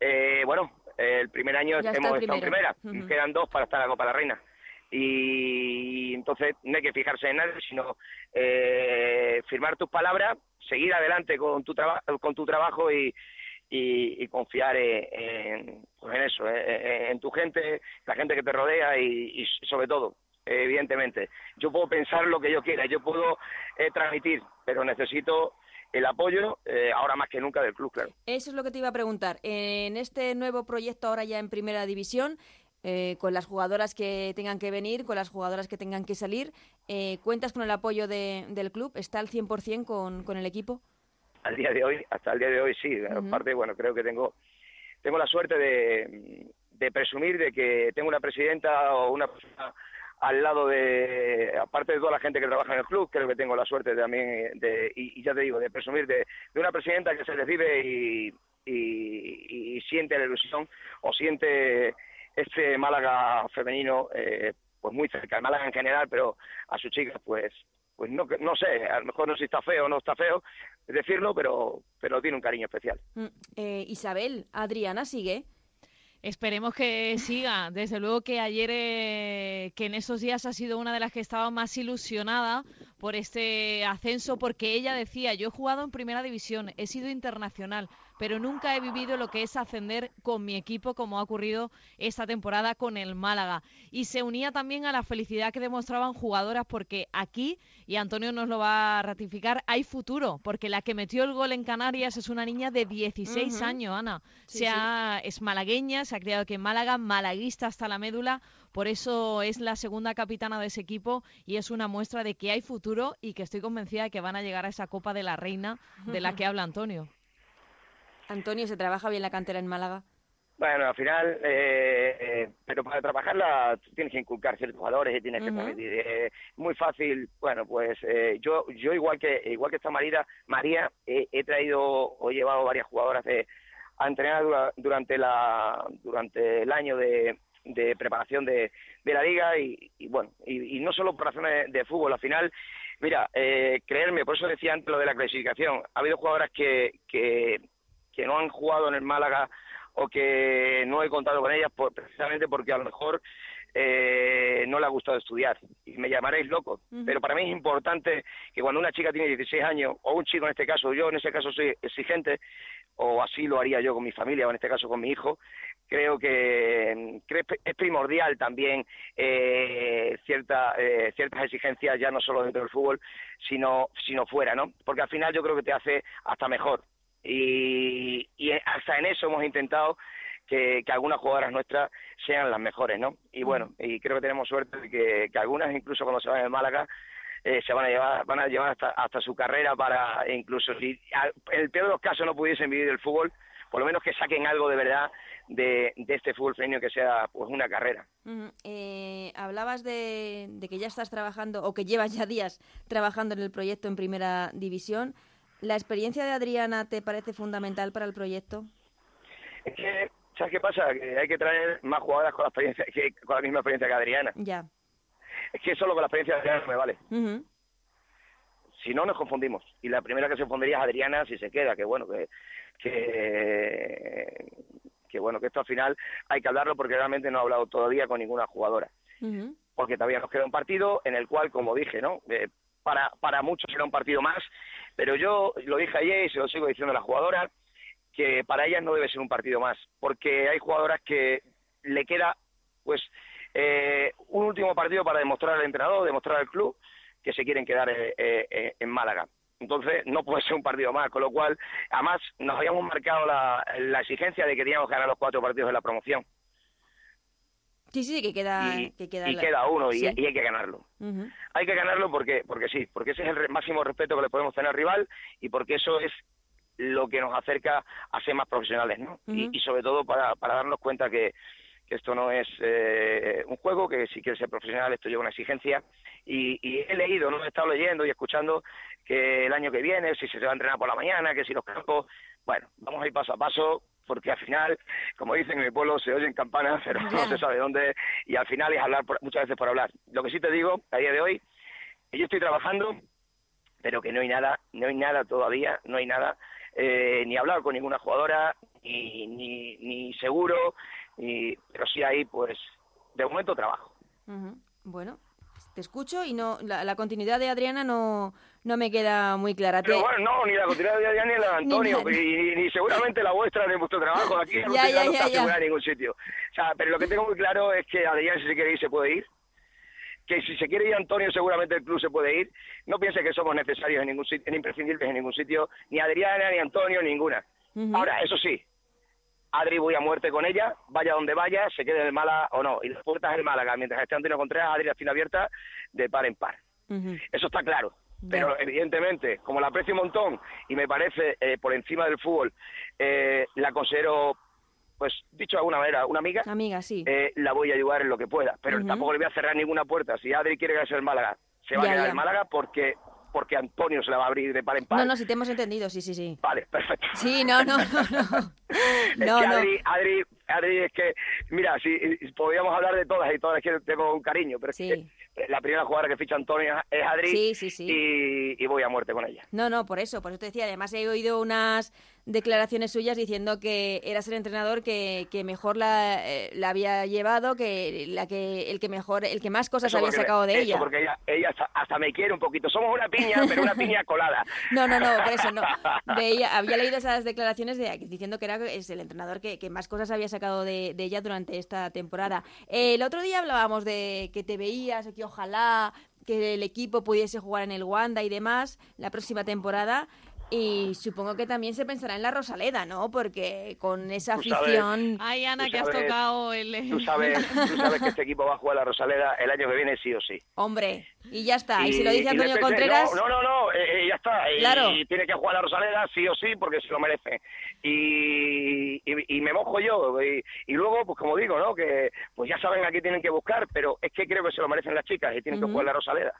eh, bueno, el primer año hemos estado en primera, quedan dos para estar en la Copa de la Reina. Y entonces no hay que fijarse en nada, sino eh, firmar tus palabras, seguir adelante con tu, con tu trabajo y, y, confiar en, pues en eso, en, tu gente, la gente que te rodea y, sobre todo, evidentemente, yo puedo pensar lo que yo quiera, yo puedo eh, transmitir, pero necesito el apoyo eh, ahora más que nunca del club, claro. Eso es lo que te iba a preguntar. En este nuevo proyecto ahora ya en primera división, eh, con las jugadoras que tengan que venir, con las jugadoras que tengan que salir, ¿cuentas con el apoyo del club? ¿Está al 100% con, con el equipo? Al día de hoy, hasta el día de hoy sí. Aparte, bueno, creo que tengo, tengo la suerte de, de presumir de que tengo una presidenta o una persona al lado de, aparte de toda la gente que trabaja en el club, creo que tengo la suerte también de, y, ya te digo, de presumir de, de una presidenta que se les vive y, y, siente la ilusión o siente este Málaga femenino eh, pues muy cerca, el Málaga en general, pero a sus chicas pues pues no, no sé, a lo mejor no sé si está feo o no está feo decirlo, pero, pero tiene un cariño especial. Mm, eh, Isabel, Adriana sigue. Esperemos que siga. Desde luego que ayer, eh, que en esos días ha sido una de las que estaba más ilusionada por este ascenso, porque ella decía, yo he jugado en primera división, he sido internacional, pero nunca he vivido lo que es ascender con mi equipo como ha ocurrido esta temporada con el Málaga. Y se unía también a la felicidad que demostraban jugadoras porque aquí, y Antonio nos lo va a ratificar, hay futuro, porque la que metió el gol en Canarias es una niña de 16 años, Ana. sea, Es malagueña, se ha criado aquí en Málaga, malaguista hasta la médula, por eso es la segunda capitana de ese equipo y es una muestra de que hay futuro y que estoy convencida de que van a llegar a esa Copa de la Reina de la que habla Antonio. Antonio, ¿se trabaja bien la cantera en Málaga? Bueno, al final, eh, eh, pero para trabajarla tienes que inculcar ciertos valores y tienes que permitir. Eh, muy fácil, bueno, pues eh, yo yo igual que igual que esta María, María he traído o he llevado varias jugadoras de, a entrenar durante la durante el año de, de preparación de, de la liga y, bueno, y, no solo por razones de, fútbol, al final, mira, eh, creerme, por eso decía antes lo de la clasificación, ha habido jugadoras que, que que no han jugado en el Málaga o que no he contado con ellas precisamente porque a lo mejor eh, no le ha gustado estudiar. Y me llamaréis loco. Pero para mí es importante que cuando una chica tiene 16 años, o un chico en este caso, yo en ese caso soy exigente, o así lo haría yo con mi familia, o en este caso con mi hijo, creo que, es primordial también eh, cierta, eh, ciertas exigencias, ya no solo dentro del fútbol, sino, sino fuera, ¿no? Porque al final yo creo que te hace hasta mejor y, hasta en eso hemos intentado que, algunas jugadoras nuestras sean las mejores, ¿no? Y bueno, y creo que tenemos suerte de que, algunas, incluso cuando se van de Málaga, eh, se van a llevar, van a llevar hasta, hasta su carrera para, incluso si en el peor de los casos no pudiesen vivir el fútbol, por lo menos que saquen algo de verdad de, este fútbol femenino que sea pues una carrera. Eh, hablabas de, de, que ya estás trabajando o que llevas ya días trabajando en el proyecto en primera división. ¿La experiencia de Adriana te parece fundamental para el proyecto? Es que, ¿sabes qué pasa? Que hay que traer más jugadoras con la, experiencia, que, con la misma experiencia que Adriana. Ya. Es que solo con la experiencia de Adriana me vale. Si no, nos confundimos. Y la primera que se confundiría es Adriana si se queda, que bueno, que, que, bueno, que esto al final hay que hablarlo porque realmente no he hablado todavía con ninguna jugadora. Porque todavía nos queda un partido en el cual, como dije, ¿no? Eh, para, para muchos será un partido más, pero yo lo dije ayer y se lo sigo diciendo a las jugadoras, que para ellas no debe ser un partido más, porque hay jugadoras que le queda pues eh, un último partido para demostrar al entrenador, demostrar al club que se quieren quedar eh, eh, en Málaga. Entonces no puede ser un partido más, con lo cual, además, nos habíamos marcado la, exigencia de que teníamos que ganar los cuatro partidos de la promoción. Sí, sí, que queda, y, que queda, y queda uno y, hay que ganarlo. Hay que ganarlo porque, porque sí, porque ese es el máximo respeto que le podemos tener al rival y porque eso es lo que nos acerca a ser más profesionales, ¿no? y, sobre todo para, para darnos cuenta que, que esto no es eh, un juego, que si quieres ser profesional esto lleva una exigencia. Y, he leído, no he estado leyendo y escuchando que el año que viene, si se va a entrenar por la mañana, que si los campos, bueno, vamos a ir paso a paso, porque al final, como dicen en mi pueblo, se oyen campanas, pero no se sabe dónde, y al final es hablar muchas veces por hablar. Lo que sí te digo, a día de hoy, yo estoy trabajando, pero que no hay nada, no hay nada todavía, no hay nada, eh, ni hablado con ninguna jugadora, ni, ni, ni seguro, y, pero sí hay, pues, de momento trabajo. Bueno, te escucho y no la, continuidad de Adriana no, no me queda muy clara. Pero bueno, no, ni la continuidad de Adriana ni la de [LAUGHS] Antonio, ni, ni, seguramente la vuestra de vuestro trabajo. Aquí [LAUGHS] no, ya, ya, está en ningún sitio. O sea, pero lo que tengo muy claro es que Adriana, si se quiere ir, se puede ir. Que si se quiere ir Antonio, seguramente el club se puede ir. No piense que somos necesarios en ningún sitio, imprescindibles en ningún sitio, ni Adriana, ni Antonio, ninguna. Ahora, eso sí, Adri voy a muerte con ella, vaya donde vaya, se quede en el Málaga o no. Y las puertas del Málaga, mientras esté Antonio Contreras, Adri las tiene abiertas de par en par. Eso está claro. Pero evidentemente, como la aprecio un montón y me parece eh, por encima del fútbol, eh, la considero, pues dicho de alguna manera, una amiga. Amiga, sí. Eh, la voy a ayudar en lo que pueda. Pero tampoco le voy a cerrar ninguna puerta. Si Adri quiere quedarse en el Málaga, se va a quedar en el Málaga porque porque Antonio se la va a abrir de par en par. No, no, si te hemos entendido, sí, sí, sí. Vale, perfecto. Sí, no, no, no, no. [LAUGHS] no, Adri, Adri, Adri, es que, mira, si, podríamos hablar de todas y todas que tengo un cariño, pero sí. es que la primera jugadora que ficha Antonio es Adri sí, sí, sí. Y, y voy a muerte con ella. No, no, por eso, por eso te decía, además he oído unas declaraciones suyas diciendo que eras el entrenador que, que mejor la, eh, la, había llevado, que la que el que mejor, el que más cosas había sacado de ella. Porque ella, ella hasta, me quiere un poquito. Somos una piña, pero una piña colada. [LAUGHS] no, no, no, por eso no. [LAUGHS] había leído esas declaraciones de, diciendo que era es el entrenador que, que más cosas había sacado de, de, ella durante esta temporada. el otro día hablábamos de que te veías, que ojalá que el equipo pudiese jugar en el Wanda y demás la próxima temporada. Y supongo que también se pensará en la Rosaleda, ¿no? Porque con esa afición... Ay, Ana, que has tocado el... Tú sabes, tú sabes que este equipo va a jugar a la Rosaleda el año que viene sí o sí. Hombre, y ya está. Y, si lo dice Antonio Contreras... No, no, no, eh, Claro. Y tiene que jugar a la Rosaleda sí o sí porque se lo merece. Y, y, me mojo yo. Y, luego, pues como digo, ¿no? Que pues ya saben a qué tienen que buscar, pero es que creo que se lo merecen las chicas y tienen que jugar a la Rosaleda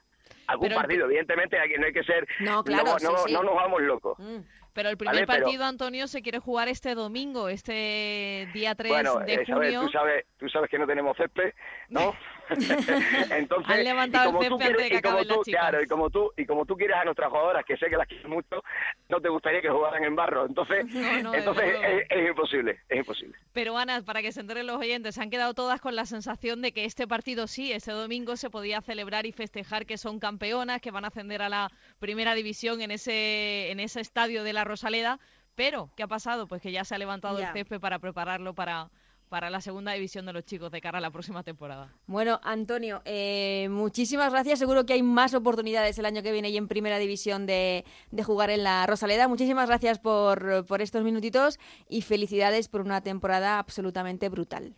algún partido, evidentemente no hay que ser, no, claro, no, no, nos vamos locos. Mm. Pero el primer partido, Antonio, se quiere jugar este domingo, este día 3 de eh, junio. tú, sabes, tú sabes que no tenemos césped, ¿no? [LAUGHS] [LAUGHS] Entonces, Han levantado el césped de que como tú, Claro, y como tú, y como tú quieres a nuestras jugadoras, que sé que las quieres mucho, no te gustaría que jugaran en barro. Entonces, [LAUGHS] entonces es, imposible, es imposible. Pero Ana, para que se enteren los oyentes, han quedado todas con la sensación de que este partido sí, este domingo se podía celebrar y festejar que son campeonas, que van a ascender a la primera división en ese, en ese estadio de la Rosaleda. Pero, ¿qué ha pasado? Pues que ya se ha levantado el césped para prepararlo para, para la segunda división de los chicos de cara a la próxima temporada. Bueno, Antonio, eh, muchísimas gracias. Seguro que hay más oportunidades el año que viene y en primera división de, jugar en la Rosaleda. Muchísimas gracias por, por estos minutitos y felicidades por una temporada absolutamente brutal.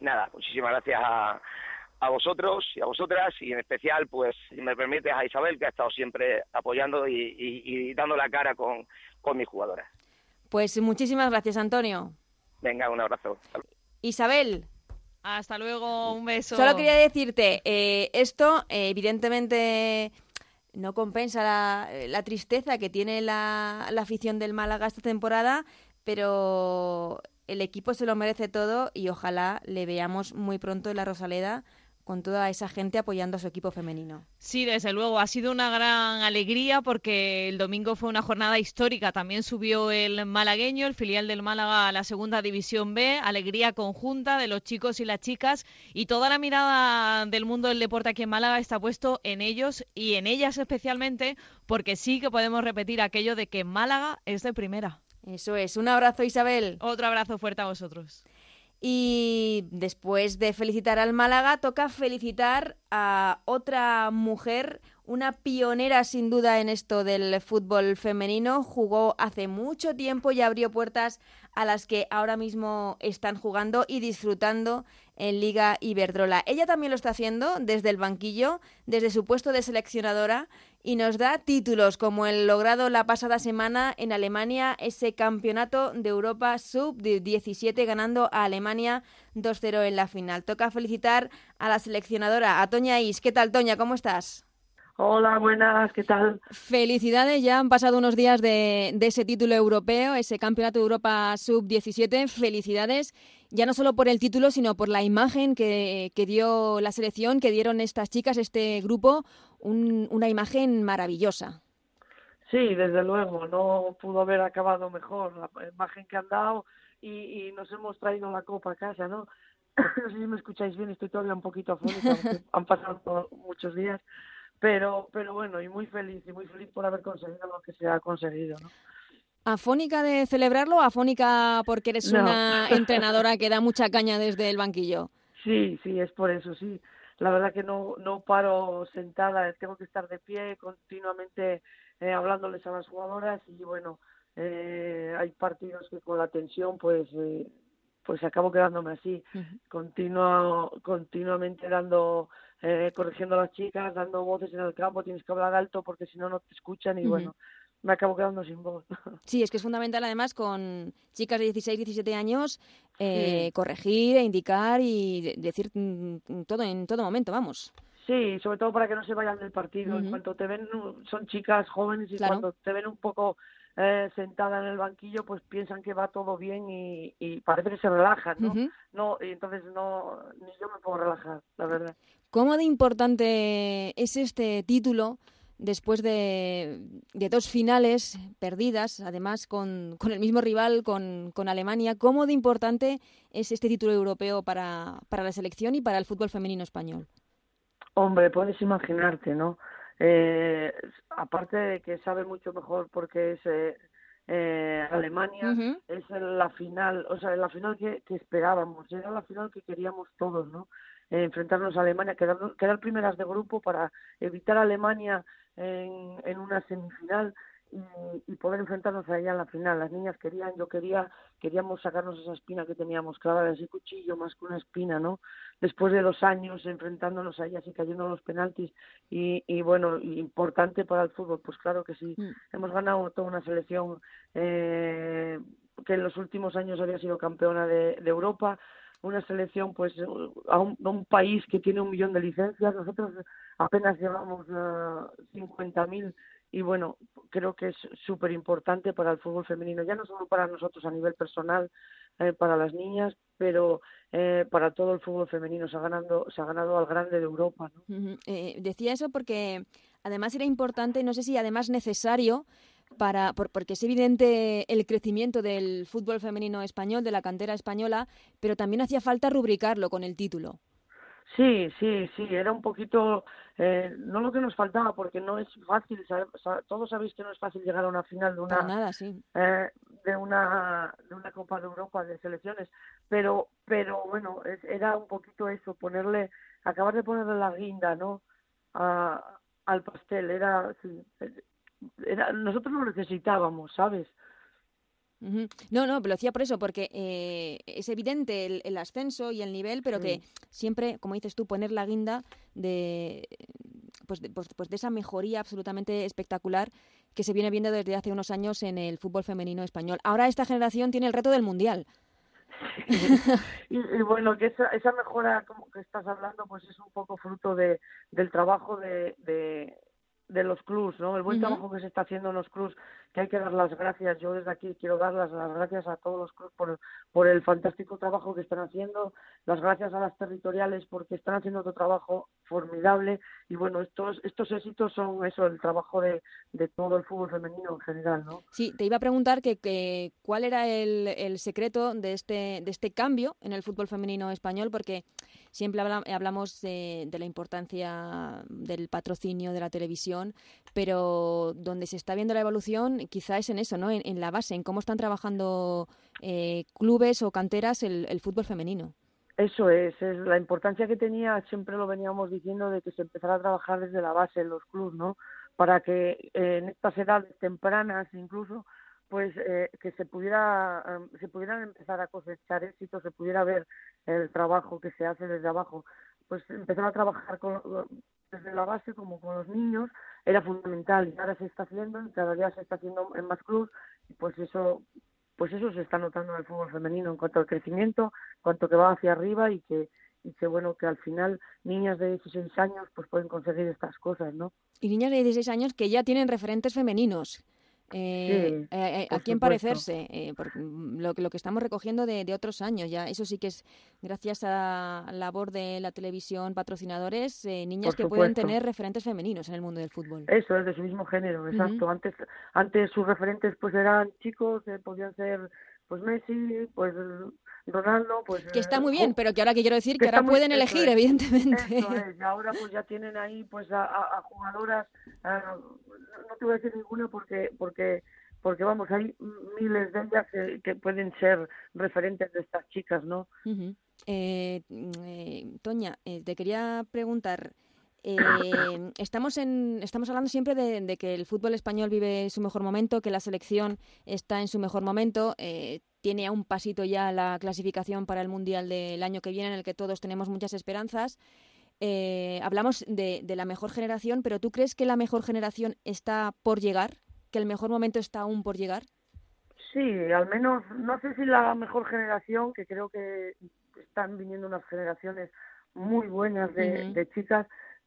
Nada, muchísimas gracias a, a vosotros y a vosotras y en especial, pues, si me permites, a Isabel, que ha estado siempre apoyando y, dando la cara con, con mis jugadoras. Pues muchísimas gracias, Antonio. Venga, un abrazo. Isabel. Hasta luego, un beso. Solo quería decirte, eh, esto eh, evidentemente no compensa la, tristeza que tiene la, afición del Málaga esta temporada, pero el equipo se lo merece todo y ojalá le veamos muy pronto en la Rosaleda con toda esa gente apoyando a su equipo femenino. Sí, desde luego, ha sido una gran alegría porque el domingo fue una jornada histórica. También subió el malagueño, el filial del Málaga a la segunda división B, alegría conjunta de los chicos y las chicas y toda la mirada del mundo del deporte aquí en Málaga está puesto en ellos y en ellas especialmente porque sí que podemos repetir aquello de que Málaga es de primera. Eso es. Un abrazo, Isabel. Otro abrazo fuerte a vosotros. Y después de felicitar al Málaga, toca felicitar a otra mujer, una pionera sin duda en esto del fútbol femenino. Jugó hace mucho tiempo y abrió puertas a las que ahora mismo están jugando y disfrutando en Liga Iberdrola. Ella también lo está haciendo desde el banquillo, desde su puesto de seleccionadora y nos da títulos como el logrado la pasada semana en Alemania, ese campeonato de Europa sub-17 ganando a Alemania 2-0 en la final. Toca felicitar a la seleccionadora, a Toña Is. ¿Qué tal, Toña? ¿Cómo estás? Hola, buenas, ¿qué tal? Felicidades, ya han pasado unos días de, de ese título europeo, ese Campeonato de Europa Sub-17. Felicidades, ya no solo por el título, sino por la imagen que, que dio la selección, que dieron estas chicas, este grupo, un, una imagen maravillosa. Sí, desde luego, no pudo haber acabado mejor la imagen que han dado y, y nos hemos traído la copa a casa, ¿no? [COUGHS] no sé si me escucháis bien, estoy todavía un poquito afónica, [LAUGHS] han pasado muchos días pero pero bueno y muy feliz y muy feliz por haber conseguido lo que se ha conseguido ¿no? Afónica de celebrarlo afónica porque eres No. una [LAUGHS] entrenadora que da mucha caña desde el banquillo sí sí es por eso sí. La verdad que no no paro sentada tengo que estar de pie continuamente eh, hablándoles a las jugadoras y bueno eh, hay partidos que con la tensión pues eh, pues acabo quedándome así. Continuo continuamente dando eh, corrigiendo a las chicas, dando voces en el campo, tienes que hablar alto porque si no, no te escuchan y bueno, me acabo quedando sin voz. [LAUGHS] Sí, es que es fundamental además con chicas de 16, 17 años eh, Sí. corregir e indicar y de- decir mm, todo en todo momento, vamos. Sí, sobre todo para que no se vayan del partido. En Ujú. cuanto te ven, son chicas jóvenes y Claro. cuando te ven un poco eh, sentada en el banquillo, pues piensan que va todo bien y, y parece que se relajan, ¿no? Ujú. No, y entonces no, ni yo me puedo relajar, la verdad. ¿Cómo de importante es este título después de, de dos finales perdidas, además con, con el mismo rival, con, con Alemania? ¿Cómo de importante es este título europeo para, para la selección y para el fútbol femenino español? Hombre, puedes imaginarte, ¿no? Eh, aparte de que sabe mucho mejor porque es eh, eh, Alemania, Ujú. es la final, o sea, la final que, que esperábamos, era la final que queríamos todos, ¿no? Eh, enfrentarnos a Alemania, quedar, quedar primeras de grupo para evitar a Alemania en, en una semifinal y, y poder enfrentarnos a ella en la final. Las niñas querían, yo quería, queríamos sacarnos esa espina que teníamos clavada, ese cuchillo más que una espina, ¿no? Después de dos años enfrentándonos a ellas y cayendo en los penaltis y, y bueno, importante para el fútbol, pues claro que sí. Mm. Hemos ganado toda una selección eh, que en los últimos años había sido campeona de, de Europa, una selección pues a un, a un país que tiene un millón de licencias, nosotros apenas llevamos uh, 50.000 y bueno, creo que es súper importante para el fútbol femenino, ya no solo para nosotros a nivel personal, eh, para las niñas, pero eh, para todo el fútbol femenino se ha ganado, se ha ganado al grande de Europa, ¿no? Eh, decía eso porque además era importante, no sé si además necesario, para, por- porque es evidente el crecimiento del fútbol femenino español, de la cantera española, pero también hacía falta rubricarlo con el título. Sí, sí, sí, era un poquito, eh, no lo que nos faltaba, porque no es fácil, sabe- todos sabéis que no es fácil llegar a una final de una, Para nada, sí. eh, de una de una Copa de Europa de selecciones, pero pero bueno, es- era un poquito eso, ponerle, acabar de ponerle la guinda, ¿no? A, al pastel, era, sí, era, nosotros lo necesitábamos, ¿sabes? No, no, pero lo decía por eso, porque eh, es evidente el, el ascenso y el nivel, pero que siempre, como dices tú, poner la guinda de pues, de, pues, pues de esa mejoría absolutamente espectacular que se viene viendo desde hace unos años en el fútbol femenino español. Ahora esta generación tiene el reto del Mundial. y, y bueno, que esa, esa mejora como que estás hablando, pues es un poco fruto de, del trabajo de, de, de los clubs, ¿no? El buen trabajo que se está haciendo en los clubs, que hay que dar las gracias. Yo desde aquí quiero dar las, gracias a todos los clubs por, por el fantástico trabajo que están haciendo, las gracias a las territoriales porque están haciendo otro trabajo formidable y bueno, estos estos éxitos son eso, el trabajo de, de todo el fútbol femenino en general, ¿no? Sí, te iba a preguntar que, que cuál era el, el secreto de este de este cambio en el fútbol femenino español porque siempre hablamos de, de la importancia del patrocinio de la televisión, pero donde se está viendo la evolución quizá es en eso, ¿no? En, la base, en cómo están trabajando eh, clubes o canteras el, el fútbol femenino. Eso es, es la importancia que tenía, siempre lo veníamos diciendo, de que se empezara a trabajar desde la base en los clubes, ¿no? Para que en estas edades tempranas incluso, pues eh, que se pudiera em, se pudieran empezar a cosechar éxitos, se pudiera ver el trabajo que se hace desde abajo. Pues empezar a trabajar con, desde la base como con los niños era fundamental y ahora se está haciendo y cada día se está haciendo en más clubes y pues eso pues eso se está notando en el fútbol femenino en cuanto al crecimiento, en cuanto que va hacia arriba y que y que bueno que al final niñas de 16 años pues pueden conseguir estas cosas, ¿no? Y niñas de 16 años que ya tienen referentes femeninos. Eh, eh, a quién parecerse, eh, por lo, lo, que estamos recogiendo de, otros años. ya Eso sí que es gracias a la labor de la televisión, patrocinadores, niñas que pueden tener referentes femeninos en el mundo del fútbol. Eso, es de su mismo género, exacto. Antes antes sus referentes pues eran chicos, podían ser pues Messi, pues Ronaldo, pues... Que está muy bien, pero que ahora que quiero decir que, ahora pueden elegir, evidentemente. Eso es, ahora pues ya tienen ahí pues a, jugadoras, no te voy a decir ninguna porque porque porque vamos, hay miles de ellas que, pueden ser referentes de estas chicas, ¿no? Eh, eh, Toña, eh, te quería preguntar, eh, estamos, en, estamos hablando siempre de, que el fútbol español vive su mejor momento, que la selección está en su mejor momento. Eh, tiene a un pasito ya la clasificación para el Mundial del año que viene, en el que todos tenemos muchas esperanzas. Eh, hablamos de, de, la mejor generación, pero ¿tú crees que la mejor generación está por llegar? ¿Que el mejor momento está aún por llegar? Sí, al menos, no sé si la mejor generación, que creo que están viniendo unas generaciones muy buenas de, de chicas,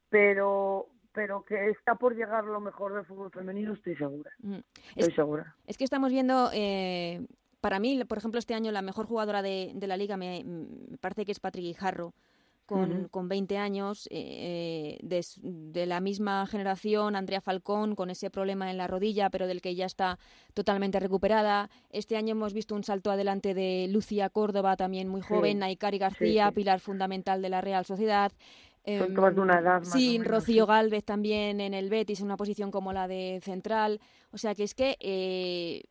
pero pero que está por llegar lo mejor del fútbol femenino, estoy segura. Mm. Estoy es, segura. Es que estamos viendo, eh, para mí, por ejemplo, este año la mejor jugadora de, de la liga me, parece que es Patrick Guijarro. Con, con 20 años, eh, de, de, la misma generación, Andrea Falcón, con ese problema en la rodilla, pero del que ya está totalmente recuperada. Este año hemos visto un salto adelante de Lucia Córdoba, también muy joven, Naikari García, pilar fundamental de la Real Sociedad. Son todas de una edad Sí, Rocío Galvez también en el Betis, en una posición como la de central. O sea que es que eh,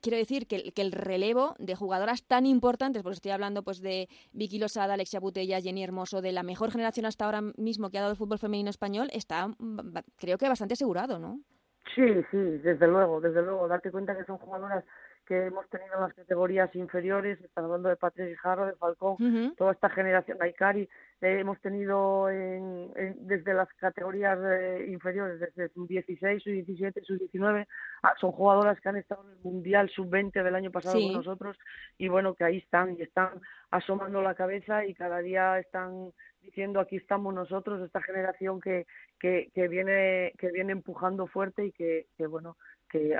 quiero decir que, que, el relevo de jugadoras tan importantes, porque estoy hablando pues de Vicky Losada, Alexia Butella, Jenny Hermoso, de la mejor generación hasta ahora mismo que ha dado el fútbol femenino español, está creo que bastante asegurado, ¿no? Sí, sí, desde luego, desde luego. Darte cuenta que son jugadoras que hemos tenido en las categorías inferiores, estamos hablando de Patrick Jarro, de Falcón, toda esta generación, de Aikari, eh, hemos tenido en, desde las categorías eh, inferiores, desde su 16, su 17, su 19, son jugadoras que han estado en el Mundial Sub-20 del año pasado con nosotros y bueno, que ahí están y están asomando la cabeza y cada día están diciendo aquí estamos nosotros, esta generación que, que, que viene que viene empujando fuerte y que, que bueno, que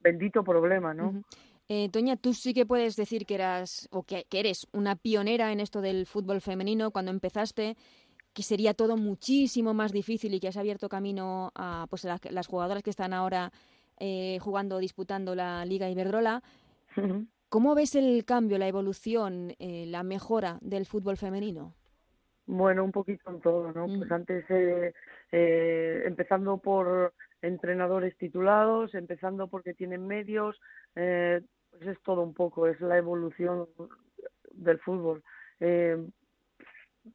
bendito problema, ¿no? Eh, Toña, tú sí que puedes decir que eras o que, eres una pionera en esto del fútbol femenino cuando empezaste que sería todo muchísimo más difícil y que has abierto camino a pues las jugadoras que están ahora eh, jugando, disputando la Liga Iberdrola. ¿Cómo ves el cambio, la evolución, eh, la mejora del fútbol femenino? Bueno, un poquito en todo, ¿no? Pues mm. antes, eh, eh, empezando por entrenadores titulados, empezando porque tienen medios, eh, pues es todo un poco, es la evolución del fútbol. Eh,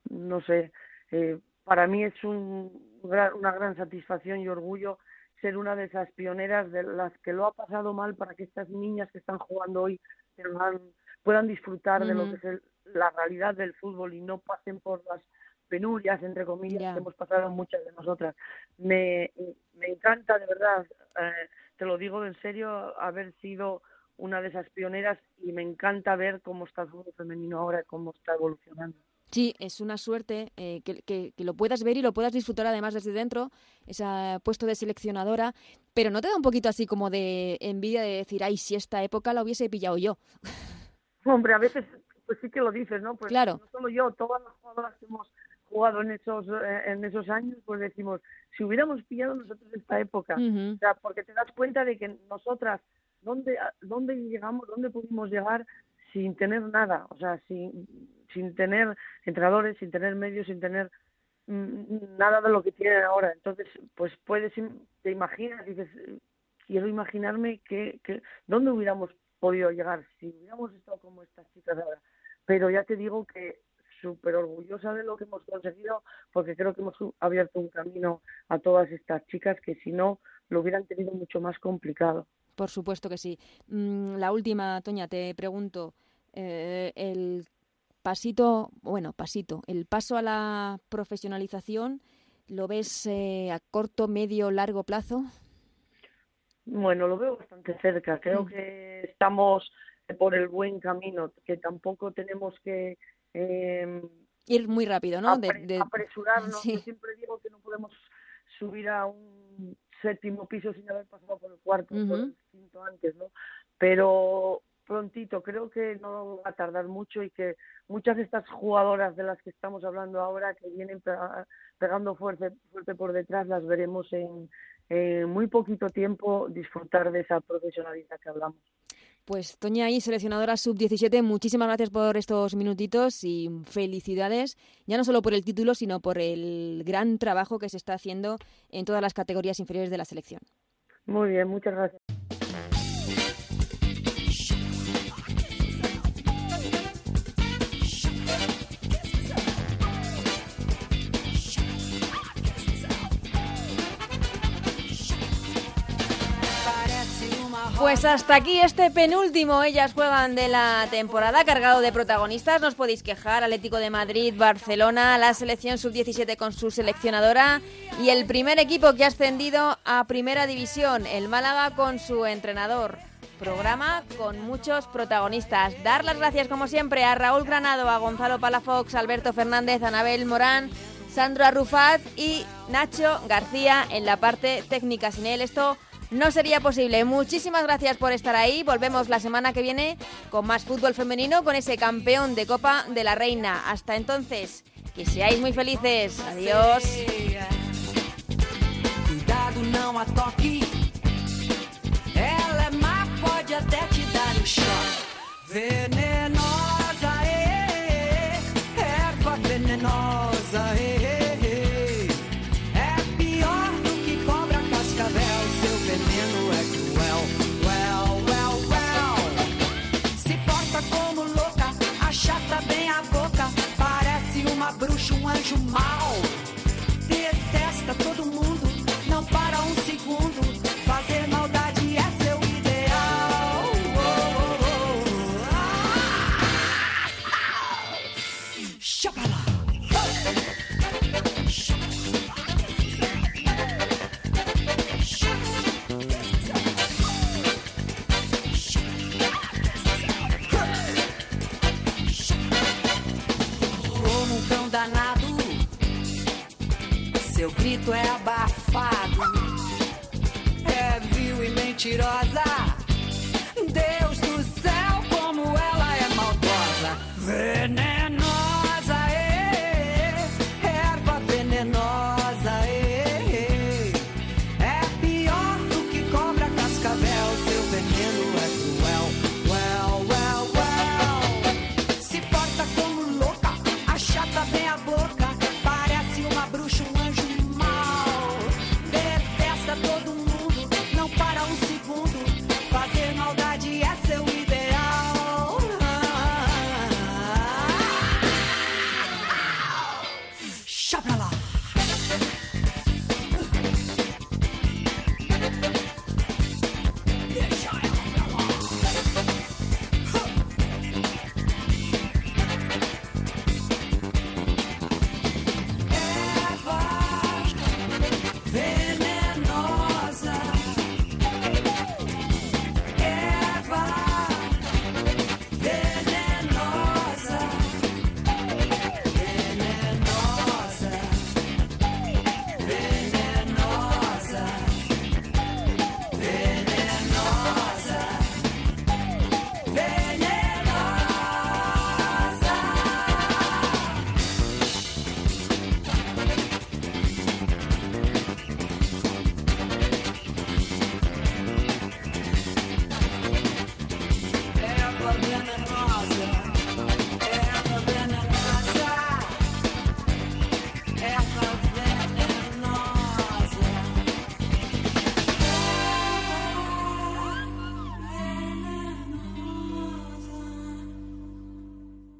no sé, eh, para mí es un, una gran satisfacción y orgullo ser una de esas pioneras de las que lo ha pasado mal para que estas niñas que están jugando hoy puedan disfrutar de lo que es la realidad del fútbol y no pasen por las penurias, entre comillas, que hemos pasado muchas de nosotras. Me, me encanta, de verdad, eh, te lo digo en serio, haber sido una de esas pioneras y me encanta ver cómo está el fútbol femenino ahora, cómo está evolucionando. Sí, es una suerte eh, que, que, lo puedas ver y lo puedas disfrutar además desde dentro, ese puesto de seleccionadora, pero ¿no te da un poquito así como de envidia de decir, ay, si esta época la hubiese pillado yo? Hombre, a veces pues sí que lo dices, ¿no? Pues claro. no solo yo, todas las jugadoras que hemos jugado en esos eh, en esos años, pues decimos, si hubiéramos pillado nosotros esta época, o sea, porque te das cuenta de que nosotras, ¿dónde, dónde llegamos, dónde pudimos llegar sin tener nada? O sea, sin, sin tener entrenadores, sin tener medios, sin tener mm, nada de lo que tienen ahora. Entonces, pues puedes, te imaginas, dices, quiero imaginarme que, que dónde hubiéramos podido llegar si hubiéramos estado como estas chicas ahora. Pero ya te digo que súper orgullosa de lo que hemos conseguido porque creo que hemos abierto un camino a todas estas chicas que si no lo hubieran tenido mucho más complicado. Por supuesto que sí. Mm, la última, Toña, te pregunto, eh, el pasito, bueno, pasito, el paso a la profesionalización, ¿lo ves eh, a corto, medio, largo plazo? Bueno, lo veo bastante cerca. Creo mm. que estamos por el buen camino, que tampoco tenemos que eh, ir muy rápido, ¿no? de, apresurarnos. Yo siempre digo que no podemos subir a un séptimo piso sin haber pasado por el cuarto, por el quinto antes, ¿no? Pero prontito, creo que no va a tardar mucho y que muchas de estas jugadoras de las que estamos hablando ahora, que vienen pegando fuerte, fuerte por detrás, las veremos en, en muy poquito tiempo disfrutar de esa profesionalidad que hablamos. Pues Toña y seleccionadora sub-17, muchísimas gracias por estos minutitos y felicidades, ya no solo por el título, sino por el gran trabajo que se está haciendo en todas las categorías inferiores de la selección. Muy bien, muchas gracias. Pues hasta aquí este penúltimo Ellas juegan de la temporada, cargado de protagonistas. Nos podéis quejar, Atlético de Madrid, Barcelona, la selección sub-17 con su seleccionadora y el primer equipo que ha ascendido a Primera División, el Málaga con su entrenador. Programa con muchos protagonistas. Dar las gracias como siempre a Raúl Granado, a Gonzalo Palafox, Alberto Fernández, Anabel Morán, Sandro Arrufat y Nacho García en la parte técnica. Sin él esto no sería posible. Muchísimas gracias por estar ahí. Volvemos la semana que viene con más fútbol femenino, con ese campeón de Copa de la Reina. Hasta entonces, que seáis muy felices. Adiós. um bruxo, um anjo mau.